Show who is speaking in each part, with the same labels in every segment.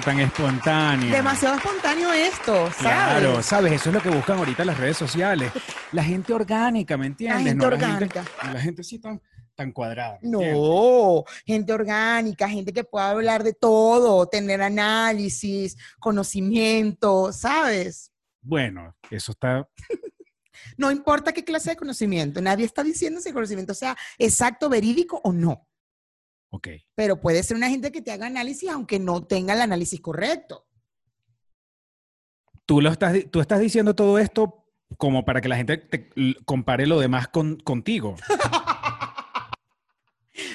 Speaker 1: tan espontánea.
Speaker 2: Demasiado espontáneo esto, ¿sabes?
Speaker 1: Claro, sabes, eso es lo que buscan ahorita las redes sociales. La gente orgánica, ¿me entiendes?
Speaker 2: gente
Speaker 1: No
Speaker 2: orgánica.
Speaker 1: La gente, la gente sí tan, tan cuadrada.
Speaker 2: No, gente orgánica, gente que pueda hablar de todo, tener análisis, conocimiento, ¿sabes?
Speaker 1: Bueno, eso está.
Speaker 2: No importa qué clase de conocimiento, nadie está diciendo si el conocimiento sea exacto, verídico o no,
Speaker 1: Ok.
Speaker 2: pero puede ser una gente que te haga análisis aunque no tenga el análisis correcto.
Speaker 1: Tú, lo estás, tú estás diciendo todo esto como para que la gente te compare lo demás con, contigo.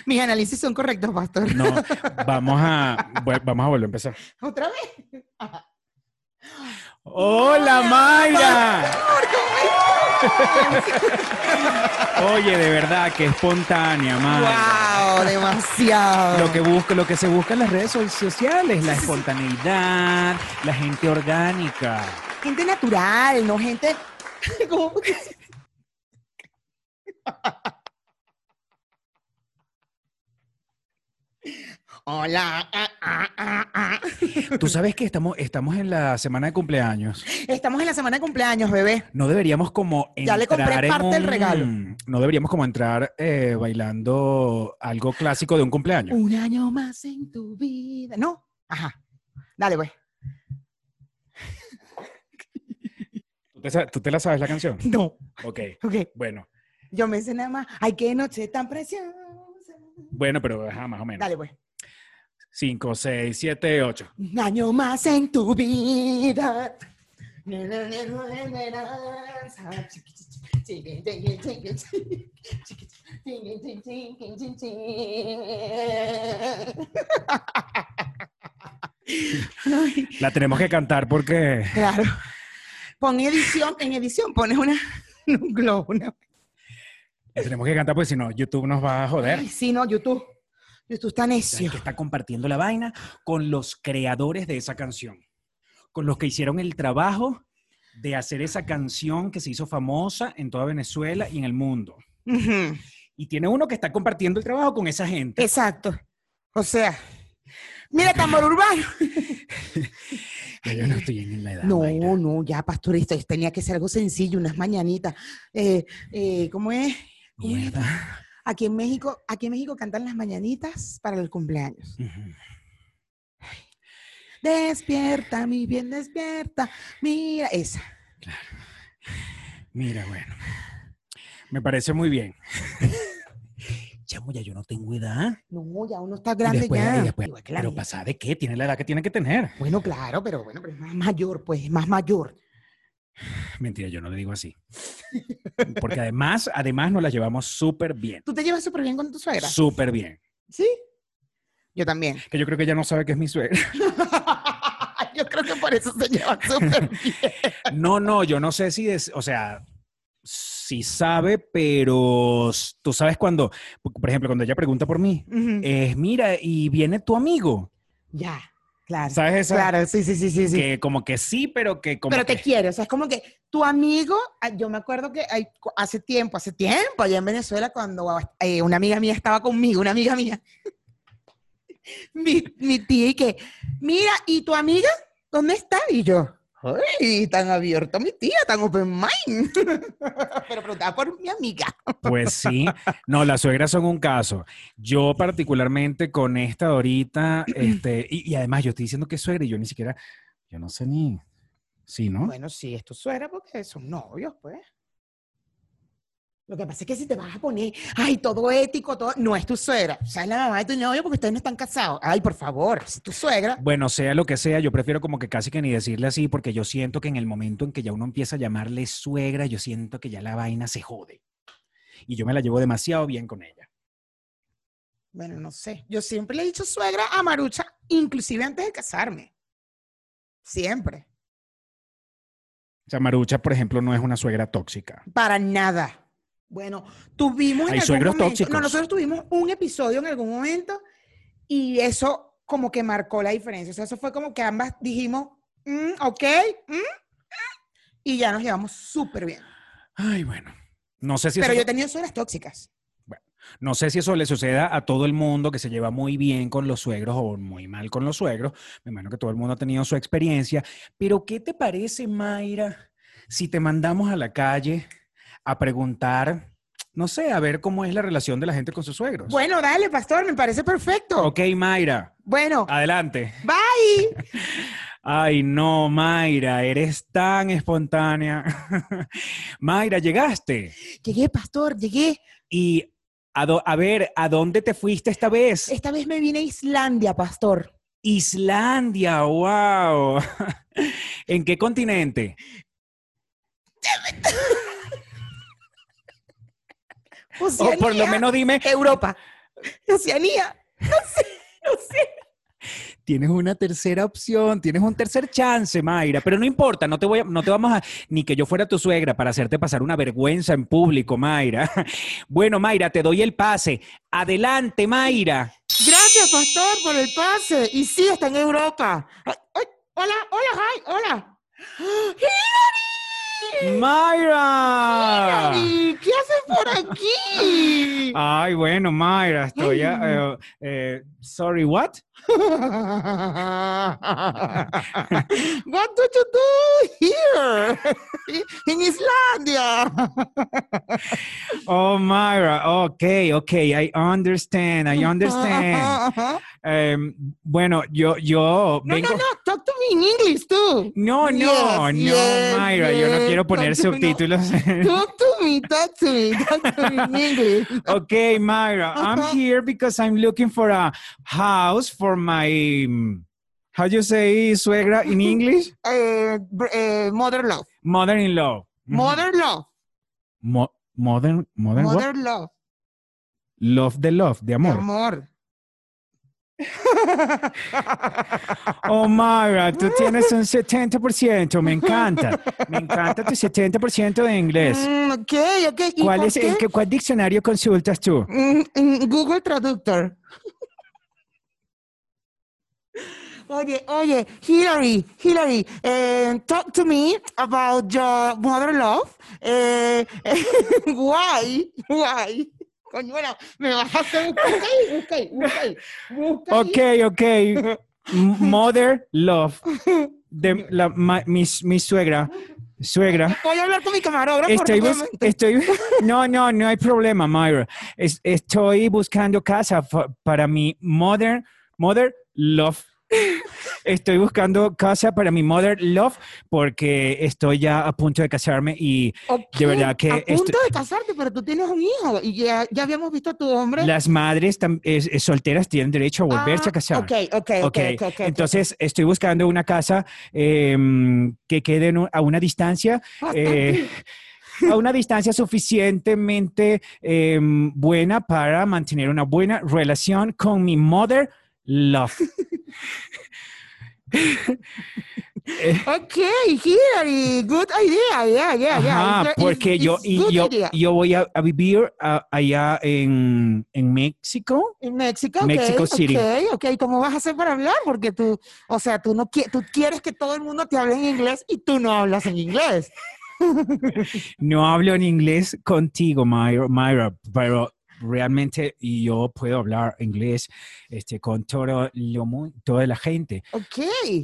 Speaker 2: Mis análisis son correctos, pastor.
Speaker 1: No, vamos a, vamos a volver a empezar.
Speaker 2: ¿Otra vez?
Speaker 1: ¡Hola, Mayra! Oye, de verdad, que espontánea, Mayra.
Speaker 2: ¡Wow! Demasiado.
Speaker 1: Lo que busca, lo que se busca en las redes so- sociales, la espontaneidad, la gente orgánica.
Speaker 2: Gente natural, no gente. como- Hola. ah, ah, ah, ah.
Speaker 1: Tú sabes que estamos, estamos en la semana de cumpleaños.
Speaker 2: Estamos en la semana de cumpleaños, bebé.
Speaker 1: No deberíamos como
Speaker 2: Ya le compré
Speaker 1: entrar en
Speaker 2: parte del
Speaker 1: un-
Speaker 2: regalo.
Speaker 1: No deberíamos como entrar eh, bailando algo clásico de un cumpleaños.
Speaker 2: Un año más en tu vida. No. Ajá. Dale, pues.
Speaker 1: ¿Tú te, sa- tú te la sabes la canción?
Speaker 2: No.
Speaker 1: Ok,
Speaker 2: Ok.
Speaker 1: bueno.
Speaker 2: Yo me sé nada más. Ay, qué noche tan preciosa.
Speaker 1: Bueno, pero ajá, más o menos.
Speaker 2: Dale, pues.
Speaker 1: 5, 6, 7, 8.
Speaker 2: Un año más en tu vida.
Speaker 1: La tenemos que cantar porque
Speaker 2: Claro. Pon edición, en edición pones una, un globo. Una...
Speaker 1: la tenemos que cantar porque si no, YouTube nos va a joder.
Speaker 2: Ay, sí, no, YouTube. YouTube está necio.
Speaker 1: que está compartiendo la vaina con los creadores de esa canción, con los que hicieron el trabajo de hacer esa canción que se hizo famosa en toda Venezuela y en el mundo. Y tiene uno que está compartiendo el trabajo con esa gente.
Speaker 2: Exacto. O sea, mira, tambor urbano.
Speaker 1: Yo no estoy en la edad.
Speaker 2: No, no, ya, pastorista, tenía que ser algo sencillo, unas mañanitas. Eh, eh, ¿Cómo es? ¿Cómo es? Aquí en México, aquí en México cantan las mañanitas para el cumpleaños.
Speaker 1: Ujú.
Speaker 2: Despierta, mi bien, despierta. Mira, esa.
Speaker 1: Mira, bueno. Me parece muy bien. Chamo, ya yo no tengo edad.
Speaker 2: No, ya uno está
Speaker 1: Y
Speaker 2: grande
Speaker 1: después-
Speaker 2: ya.
Speaker 1: y después- pero
Speaker 2: mía.
Speaker 1: pasada de qué? Tiene la edad que tiene que tener.
Speaker 2: Bueno, claro, pero bueno, pero es más mayor, pues, es más mayor.
Speaker 1: Mentira, yo no le digo así. Porque además, además nos la llevamos súper bien.
Speaker 2: ¿Tú te llevas súper bien con tu suegra?
Speaker 1: Súper bien.
Speaker 2: ¿Sí? Yo también.
Speaker 1: Que yo creo que ella no sabe que es mi suegra.
Speaker 2: Yo creo que por eso se llevan súper bien.
Speaker 1: No, no, yo no sé si es, o sea, sí sabe, pero tú sabes cuando, por ejemplo, cuando ella pregunta por mí, es, mira, y viene tu amigo.
Speaker 2: Ya, claro.
Speaker 1: ¿Sabes esa?
Speaker 2: Claro, sí, sí, sí, sí. sí.
Speaker 1: Que como que sí, pero que como
Speaker 2: Pero te
Speaker 1: que-
Speaker 2: quiere, o sea, es como que tu amigo, ah, yo me acuerdo que hace tiempo, hace tiempo, allá en Venezuela, cuando eh, una amiga mía estaba conmigo, una amiga mía, mi, mi tía, y que, mira, ¿y tu amiga? ¿Dónde está? Y yo, ¡ay, tan abierto mi tía, tan open mind! Pero preguntaba por mi amiga.
Speaker 1: Pues sí, no, las suegras son un caso. Yo particularmente con esta ahorita, este, y, y además yo estoy diciendo que es suegra y yo ni siquiera, yo no sé ni, sí, ¿no?
Speaker 2: Bueno, sí, es tu suegra porque son novios, pues. Lo que pasa es que si te vas a poner, ay, todo ético, todo, no es tu suegra, o sea, es la mamá de tu novio porque ustedes no están casados. Ay, por favor, es tu suegra.
Speaker 1: Bueno, sea lo que sea, yo prefiero como que casi que ni decirle así, porque yo siento que en el momento en que ya uno empieza a llamarle suegra, yo siento que ya la vaina se jode. Y yo me la llevo demasiado bien con ella.
Speaker 2: Bueno, no sé. Yo siempre le he dicho suegra a Marucha, inclusive antes de casarme. Siempre.
Speaker 1: O sea, Marucha, por ejemplo, no es una suegra tóxica.
Speaker 2: Para nada. Bueno, tuvimos en
Speaker 1: Hay
Speaker 2: algún
Speaker 1: suegros
Speaker 2: momento-
Speaker 1: tóxicos.
Speaker 2: No, nosotros tuvimos un episodio en algún momento y eso como que marcó la diferencia. O sea, eso fue como que ambas dijimos, "Mm, ok, mm, mm", y ya nos llevamos súper bien.
Speaker 1: Ay, bueno. No sé si
Speaker 2: Pero
Speaker 1: eso
Speaker 2: yo he tenido suegras tóxicas.
Speaker 1: No sé si eso le suceda a todo el mundo que se lleva muy bien con los suegros o muy mal con los suegros. Me imagino que todo el mundo ha tenido su experiencia. Pero, ¿qué te parece, Mayra, si te mandamos a la calle a preguntar, no sé, a ver cómo es la relación de la gente con sus suegros?
Speaker 2: Bueno, dale, pastor, me parece perfecto.
Speaker 1: Ok, Mayra,
Speaker 2: Bueno,
Speaker 1: adelante.
Speaker 2: bye.
Speaker 1: Ay, no, Mayra, eres tan espontánea. Mayra, llegaste.
Speaker 2: Llegué, pastor, llegué.
Speaker 1: Y a, do- a ver, ¿a dónde te fuiste esta vez?
Speaker 2: Esta vez me vine a Islandia, pastor.
Speaker 1: Islandia, wow. ¿En qué continente? O
Speaker 2: Oceanía.
Speaker 1: por lo menos dime,
Speaker 2: Europa. Oceanía. No sé, no sé.
Speaker 1: tienes una tercera opción, tienes un tercer chance, Mayra, pero no importa, no te voy a- no te vamos a ni que yo fuera tu suegra para hacerte pasar una vergüenza en público, Mayra. Bueno, Mayra, te doy el pase. Adelante, Mayra.
Speaker 2: Gracias, pastor, por el pase. Y sí, está en Europa. Ay, ay, hola, hola, hi, hola. ¡Hilary!
Speaker 1: Mayra.
Speaker 2: Hilary, ¿Qué haces por aquí?
Speaker 1: Ay, bueno, Mayra, estoy a- eh, eh, sorry, what?
Speaker 2: What do you do here? In Islandia.
Speaker 1: Oh, Myra, okay, okay, I understand, I understand. Em, bueno, yo, yo
Speaker 2: No,
Speaker 1: vengo.
Speaker 2: no, no, talk to me in English too.
Speaker 1: No, no,
Speaker 2: Yes,
Speaker 1: no,
Speaker 2: yes,
Speaker 1: Myra, yo no
Speaker 2: yes,
Speaker 1: quiero poner
Speaker 2: no.
Speaker 1: subtítulos.
Speaker 2: Talk to me, talk to me, talk to me in English.
Speaker 1: okay, Myra, I'm here because I'm looking for a house for my, mm, how do you say suegra in English?
Speaker 2: Eh, br- eh, mother love.
Speaker 1: Mother-in-law. Mhm.
Speaker 2: Mother love.
Speaker 1: Mo- modern, modern
Speaker 2: love.
Speaker 1: Love de love, de
Speaker 2: De
Speaker 1: amor. Oh, Myra, tú tienes un 70%, me encanta. Me encanta tu 70% de inglés.
Speaker 2: Mm, ok, ok. ¿Y
Speaker 1: ¿Cuál es el cuál diccionario consultas tú?
Speaker 2: Mm, mm, Google Traductor. Oye, oye, Hillary, Hillary, eh, talk to me about your mother love. Eh, why, why? Coño, bueno, me vas a hacer ahí, busca ahí, busca ahí.
Speaker 1: Ok, ok. Mother love. De la, ma- mi, mi suegra. Suegra.
Speaker 2: Voy a hablar con mi camarógrafo.
Speaker 1: Estoy, bus- estoy, no, no, no hay problema, Myra. Es- estoy buscando casa para mi mother, mother love. Estoy buscando casa para mi mother love porque estoy ya a punto de casarme y
Speaker 2: Ok,
Speaker 1: de verdad que
Speaker 2: A
Speaker 1: estoy-
Speaker 2: punto de casarte, pero tú tienes un hijo y ya, ya habíamos visto a tu hombre.
Speaker 1: las madres es- es solteras tienen derecho a volverse
Speaker 2: Ah,
Speaker 1: a casar.
Speaker 2: Ok, ok, ok,
Speaker 1: Ok,
Speaker 2: ok, ok, ok.
Speaker 1: entonces estoy buscando una casa em, que quede un- a una distancia, eh, a una distancia suficientemente em, buena para mantener una buena relación con mi mother love.
Speaker 2: Ok, Hillary, good idea, yeah, yeah, yeah.
Speaker 1: Ajá, porque
Speaker 2: it's-
Speaker 1: yo,
Speaker 2: it's
Speaker 1: y yo,
Speaker 2: idea.
Speaker 1: yo voy a, a vivir allá en, en México.
Speaker 2: En México, ok,
Speaker 1: Mexico City.
Speaker 2: ok, ok. ¿Cómo vas a hacer para hablar? Porque tú, o sea, tú no qui- tú quieres que todo el mundo te hable en inglés y tú no hablas en inglés.
Speaker 1: No hablo en inglés contigo, Myra, Myra, pero realmente yo puedo hablar inglés este, con todo lo toda la gente,
Speaker 2: Ok,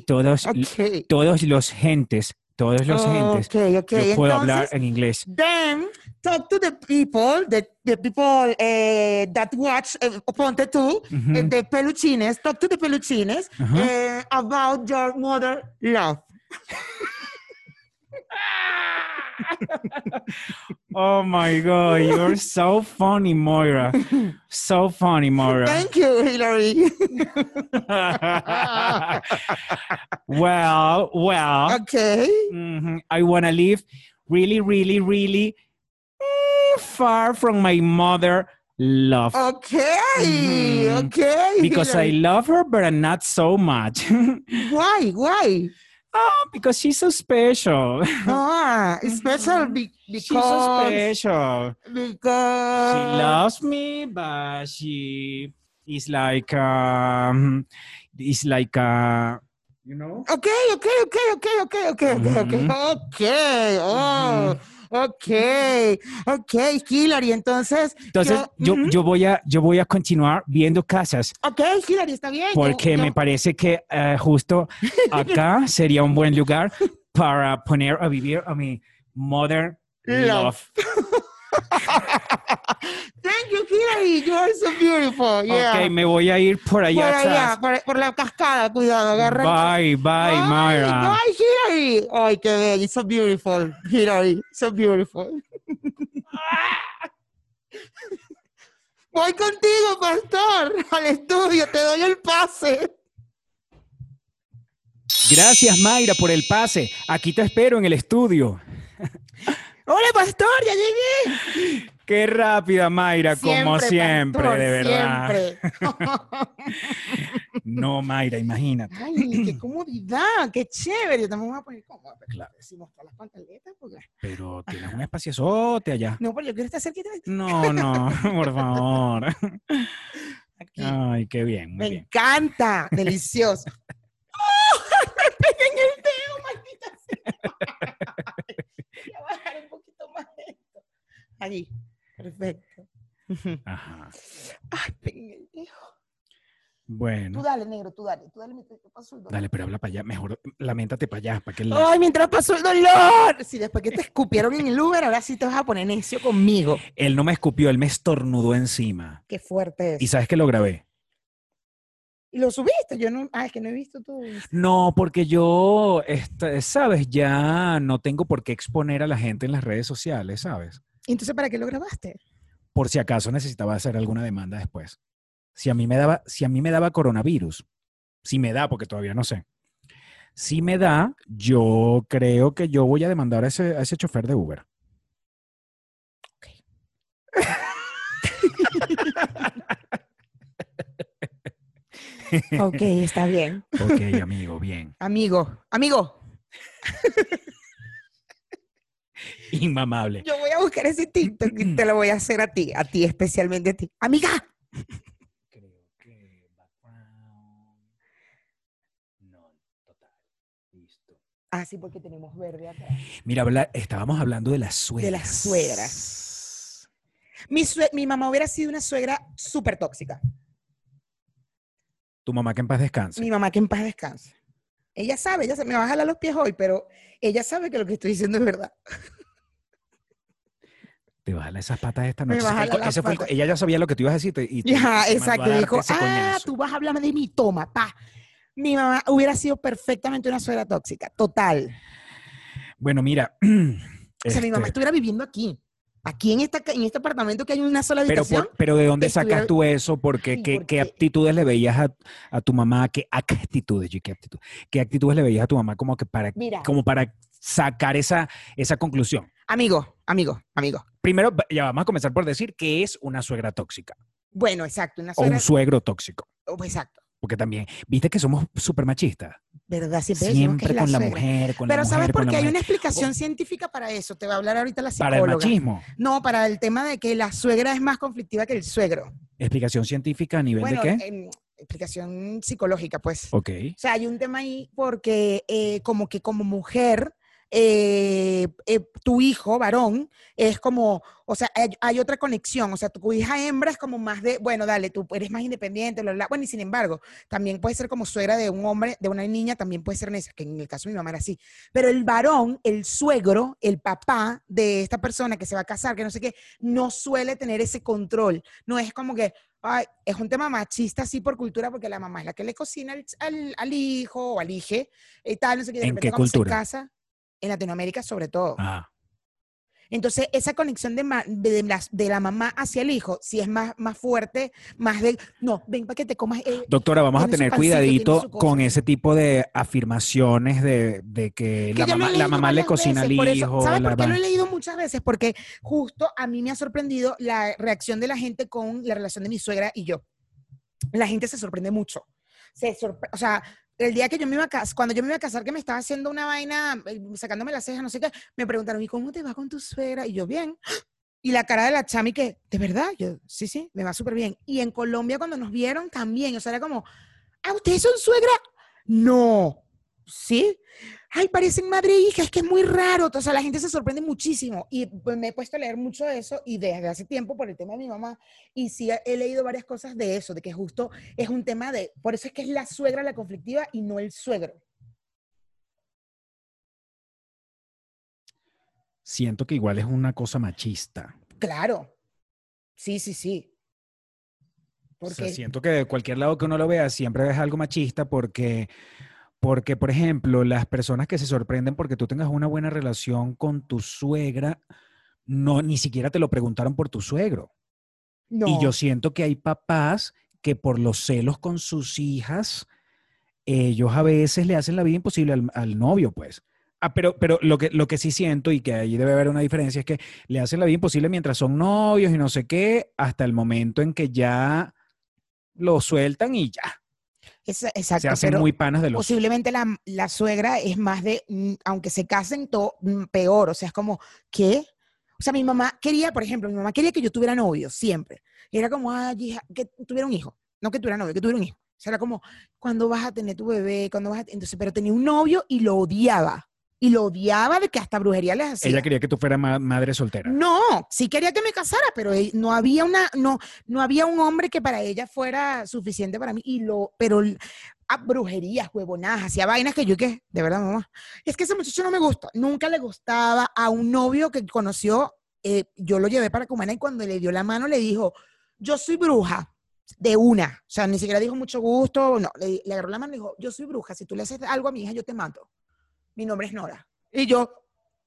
Speaker 1: todos,
Speaker 2: ok.
Speaker 1: todos los gentes, todos los gentes.
Speaker 2: Ok, ok.
Speaker 1: Yo puedo hablar
Speaker 2: Entonces,
Speaker 1: en inglés.
Speaker 2: Then talk to the people, the, the people eh, that watch eh, Ponte tú,
Speaker 1: Ujú.
Speaker 2: eh, the peluchines, talk to the peluchines
Speaker 1: Ajá.
Speaker 2: eh, about your mother love.
Speaker 1: Oh my God, you're so funny, Moira. So funny, Moira.
Speaker 2: Thank you, Hillary.
Speaker 1: well, well.
Speaker 2: okay.
Speaker 1: Mhm. I want to live really, really, really mm, far from my mother love
Speaker 2: Okay.
Speaker 1: Mhm.
Speaker 2: Okay.
Speaker 1: because I love her, but not so much.
Speaker 2: Why? Why?
Speaker 1: Oh, because she's so special.
Speaker 2: Ah, special be-
Speaker 1: she's so special.
Speaker 2: because
Speaker 1: she loves me, but she is like um, is like uh, you know.
Speaker 2: Okay, okay, okay, okay, okay, okay, okay, okay,
Speaker 1: Mhm.
Speaker 2: okay. Oh, Ok, ok, Hillary, entonces.
Speaker 1: Entonces, yo, yo, voy a, yo voy a continuar viendo casas
Speaker 2: Ok, Hillary, está bien.
Speaker 1: porque
Speaker 2: yo-
Speaker 1: me parece que eh, justo acá sería un buen lugar para poner a vivir a mi mother love.
Speaker 2: Thank you, Hillary. You are so beautiful. Yeah.
Speaker 1: Ok, me voy a ir por allá
Speaker 2: por allá, por, por la cascada, cuidado, agarra.
Speaker 1: Bye, bye,
Speaker 2: Ay,
Speaker 1: Mayra.
Speaker 2: Ay, Hillary. Ay, qué bello. So beautiful, Hillary. So beautiful. Voy contigo, pastor, al estudio. Te doy el pase.
Speaker 1: Gracias, Mayra, por el pase. Aquí te espero en el estudio.
Speaker 2: Hola, pastor, ya llegué.
Speaker 1: Qué rápida, Mayra, como siempre,
Speaker 2: pastor,
Speaker 1: de verdad.
Speaker 2: Siempre.
Speaker 1: No, Mayra, imagínate.
Speaker 2: Ay, qué comodidad, qué chévere. Yo también me voy a poner cómoda. pero
Speaker 1: Claro.
Speaker 2: Si mostrar las pantaletas, porque...
Speaker 1: Pero tienes un espaciosote allá.
Speaker 2: No, pero yo quiero estar cerquita de.
Speaker 1: No, no, por favor.
Speaker 2: Aquí.
Speaker 1: Ay, qué bien, muy
Speaker 2: Me
Speaker 1: bien.
Speaker 2: encanta, delicioso. ¡Oh! Me pegué en el dedo, maldita sea. Voy a bajar un poquito más esto. Ahí, perfecto.
Speaker 1: Ajá.
Speaker 2: Ay, el dedo. Tú
Speaker 1: Bueno,
Speaker 2: dale, negro, tú dale, tú dale mientras yo paso el dolor.
Speaker 1: dale, pero habla para allá. Mejor lamentate para allá, para que el...
Speaker 2: Ay, mientras pasó el dolor. Si después que te escupieron en el Uber, ahora sí te vas a poner necio conmigo.
Speaker 1: Él no me escupió, él me estornudó encima.
Speaker 2: Qué fuerte es.
Speaker 1: ¿Y sabes que lo grabé?
Speaker 2: ¿Y lo subiste? Yo no, ah, es que no he visto tu.
Speaker 1: No, porque yo, este, sabes, ya no tengo por qué exponer a la gente en las redes sociales, ¿sabes?
Speaker 2: Entonces, ¿para qué lo grabaste?
Speaker 1: Por si acaso necesitaba hacer alguna demanda después. Si a mí me daba, si a mí me daba coronavirus, si me da, porque todavía no sé. Si me da, yo creo que yo voy a demandar a ese, a ese chofer de Uber.
Speaker 2: Ok, está bien.
Speaker 1: Ok, amigo, bien.
Speaker 2: Amigo, amigo,
Speaker 1: Inmamable.
Speaker 2: yo voy a buscar ese TikTok y te lo voy a hacer a ti, a ti especialmente a ti. Amiga,
Speaker 1: Creo que background. No, total. Listo.
Speaker 2: ah, sí, porque tenemos verde atrás.
Speaker 1: Mira, habla- estábamos hablando de las suegras.
Speaker 2: De las suegras. Mi, sue- mi mamá hubiera sido una suegra súper tóxica.
Speaker 1: Tu mamá que en paz descanse.
Speaker 2: Mi mamá que en paz descanse. Ella sabe, ella se me va a jalar los pies hoy, pero ella sabe que lo que estoy diciendo es verdad.
Speaker 1: Te va a jalar esas patas esta noche. el ese fue el ella ya sabía lo que te ibas a decir. Y te-
Speaker 2: Ya,
Speaker 1: te
Speaker 2: exacto. Dijo, ah,
Speaker 1: coñazo".
Speaker 2: tú vas a hablarme de mi toma, pa. Mi mamá hubiera sido perfectamente una suegra tóxica, total.
Speaker 1: Bueno, mira.
Speaker 2: O sea, mi mamá
Speaker 1: este,
Speaker 2: estuviera viviendo aquí. Aquí en, esta, en este apartamento que hay una sola
Speaker 1: pero,
Speaker 2: habitación.
Speaker 1: por- pero ¿de dónde
Speaker 2: estuviera-
Speaker 1: sacas tú eso? Porque,
Speaker 2: Ay,
Speaker 1: ¿qué,
Speaker 2: porque-
Speaker 1: qué aptitudes le veías a, a tu mamá? ¿Qué actitudes? ¿Qué, actitud- ¿Qué actitudes le veías a tu mamá como, que para,
Speaker 2: Mira,
Speaker 1: como para sacar esa, esa conclusión?
Speaker 2: amigo, amigo, amigo.
Speaker 1: Primero, ya vamos a comenzar por decir que es una suegra tóxica
Speaker 2: Bueno, exacto, una
Speaker 1: o un suegro tóxico.
Speaker 2: oh, exacto.
Speaker 1: Porque también, viste que somos súper machistas.
Speaker 2: ¿Verdad? Siempre,
Speaker 1: Siempre
Speaker 2: la
Speaker 1: con la mujer, con
Speaker 2: Pero
Speaker 1: la
Speaker 2: ¿sabes
Speaker 1: mujer,
Speaker 2: por qué hay
Speaker 1: mujer.
Speaker 2: una explicación científica para eso? Te va a hablar ahorita la
Speaker 1: Para el
Speaker 2: psicóloga.
Speaker 1: machismo.
Speaker 2: No, para el tema de que la suegra es más conflictiva que el suegro.
Speaker 1: Explicación científica a nivel
Speaker 2: Bueno,
Speaker 1: de qué?
Speaker 2: em, explicación psicológica, pues.
Speaker 1: Ok.
Speaker 2: O sea, hay un tema ahí porque eh, como que como mujer, eh, eh, tu hijo, varón, es como, o sea, hay, hay otra conexión. O sea, tu hija hembra es como más de, bueno, dale, tú eres más independiente, bla, bla. Bueno, y sin embargo, también puede ser como suegra de un hombre, de una niña, también puede ser esa, que en el caso de mi mamá era así. Pero el varón, el suegro, el papá de esta persona que se va a casar, que no sé qué, no suele tener ese control. No es como que, ay, es un tema machista así por cultura, porque la mamá es la que le cocina al, al- al hijo o al hije y tal, no sé qué. De
Speaker 1: ¿En
Speaker 2: repente
Speaker 1: qué cultura?
Speaker 2: se casa, en Latinoamérica sobre todo.
Speaker 1: Ah,
Speaker 2: Entonces, esa conexión de, ma- de, las- de la mamá hacia el hijo, si es más, más fuerte, más de, no, ven para que te comas. eh,
Speaker 1: Doctora, vamos a tener
Speaker 2: pancito,
Speaker 1: cuidadito con ese tipo de afirmaciones de, de que,
Speaker 2: que
Speaker 1: la mamá, la mamá le cocina al hijo.
Speaker 2: ¿Sabes
Speaker 1: la
Speaker 2: por qué lo he leído muchas veces? Porque justo a mí me ha sorprendido la reacción de la gente con la relación de mi suegra y yo. La gente se sorprende mucho. Se sorpre- o sea, el día que yo me iba a casar, cuando yo me iba a casar, que me estaba haciendo una vaina, eh, sacándome las cejas, no sé qué, me preguntaron, ¿y cómo te va con tu suegra? Y yo, bien. Y la cara de la chami que, ¿de verdad? Yo, sí, sí, me va súper bien. Y en Colombia cuando nos vieron también, o sea, era como, ¿ah, ustedes son suegra? No. ¿Sí? ay, parecen madre e hija, es que es muy raro. O sea, la gente se sorprende muchísimo. Y pues, me he puesto a leer mucho de eso y desde hace tiempo por el tema de mi mamá. Y sí he leído varias cosas de eso, de que justo es un tema de, por eso es que es la suegra la conflictiva y no el suegro.
Speaker 1: Siento que igual es una cosa machista.
Speaker 2: Claro. Sí, sí, sí.
Speaker 1: O sea,
Speaker 2: Porque,
Speaker 1: siento que de cualquier lado que uno lo vea siempre es algo machista porque, porque, por ejemplo, las personas que se sorprenden porque tú tengas una buena relación con tu suegra, no, ni siquiera te lo preguntaron por tu suegro.
Speaker 2: no.
Speaker 1: Y yo siento que hay papás que por los celos con sus hijas, ellos a veces le hacen la vida imposible al, al novio, pues. Ah, pero, pero lo que, lo que sí siento y que ahí debe haber una diferencia es que le hacen la vida imposible mientras son novios y no sé qué, hasta el momento en que ya lo sueltan y ya.
Speaker 2: Es- exacto,
Speaker 1: Se hacen
Speaker 2: pero
Speaker 1: muy panas de los...
Speaker 2: posiblemente la, la suegra es más de, mm, aunque se casen, to- mm, peor. O sea, es como, ¿qué? O sea, mi mamá quería, por ejemplo, mi mamá quería que yo tuviera novio, siempre. Y era como, ay, hija, que tuviera un hijo. No que tuviera novio, que tuviera un hijo. O sea, era como, ¿cuándo vas a tener tu bebé? ¿Cuándo vas a te-?" Entonces, pero tenía un novio y lo odiaba. Y lo odiaba de que hasta brujería les hacía.
Speaker 1: Ella quería que tú fueras ma- madre soltera.
Speaker 2: No, sí quería que me casara, pero ell- no había una, no, no había un hombre que para ella fuera suficiente para mí. Y lo, pero a brujerías, huevonadas, hacía vainas que yo que, de verdad, mamá. Es que ese muchacho no me gusta. Nunca le gustaba a un novio que conoció. eh, yo lo llevé para Cumana y cuando le dio la mano le dijo, yo soy bruja. De una, o sea, ni siquiera dijo mucho gusto, no, le, le agarró la mano y dijo, yo soy bruja, si tú le haces algo a mi hija, yo te mato. Mi nombre es Nora. Y yo,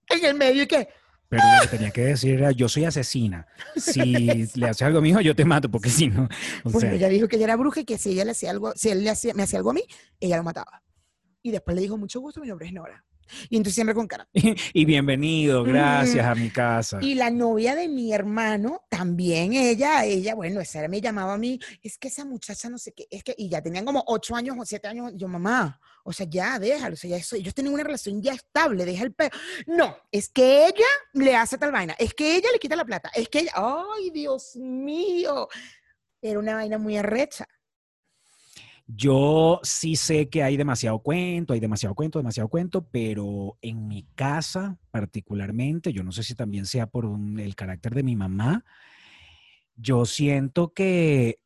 Speaker 2: en el medio, ¿y qué?
Speaker 1: Pero lo que tenía que decir era, yo soy asesina. Si le haces algo a mi hijo, yo te mato, porque si no... o
Speaker 2: Bueno,
Speaker 1: sea,
Speaker 2: ella dijo que ella era bruja y que si ella le hacía algo, si él le hacía, me hacía algo a mí, ella lo mataba. Y después le dijo, mucho gusto, mi nombre es Nora. Y entonces siempre con cara.
Speaker 1: y bienvenido, gracias a mi casa.
Speaker 2: Y la novia de mi hermano, también ella, ella, bueno, esa me llamaba a mí, es que esa muchacha no sé qué, es que, y ya tenían como ocho años o siete años, yo, mamá, o sea, ya déjalo, o sea, ya eso, ellos tienen una relación ya estable, deja el pelo. No, es que ella le hace tal vaina, es que ella le quita la plata, es que ella, ay, Dios mío, era una vaina muy arrecha.
Speaker 1: Yo sí sé que hay demasiado cuento, hay demasiado cuento, demasiado cuento, pero en mi casa particularmente, yo no sé si también sea por el carácter de mi mamá, yo siento que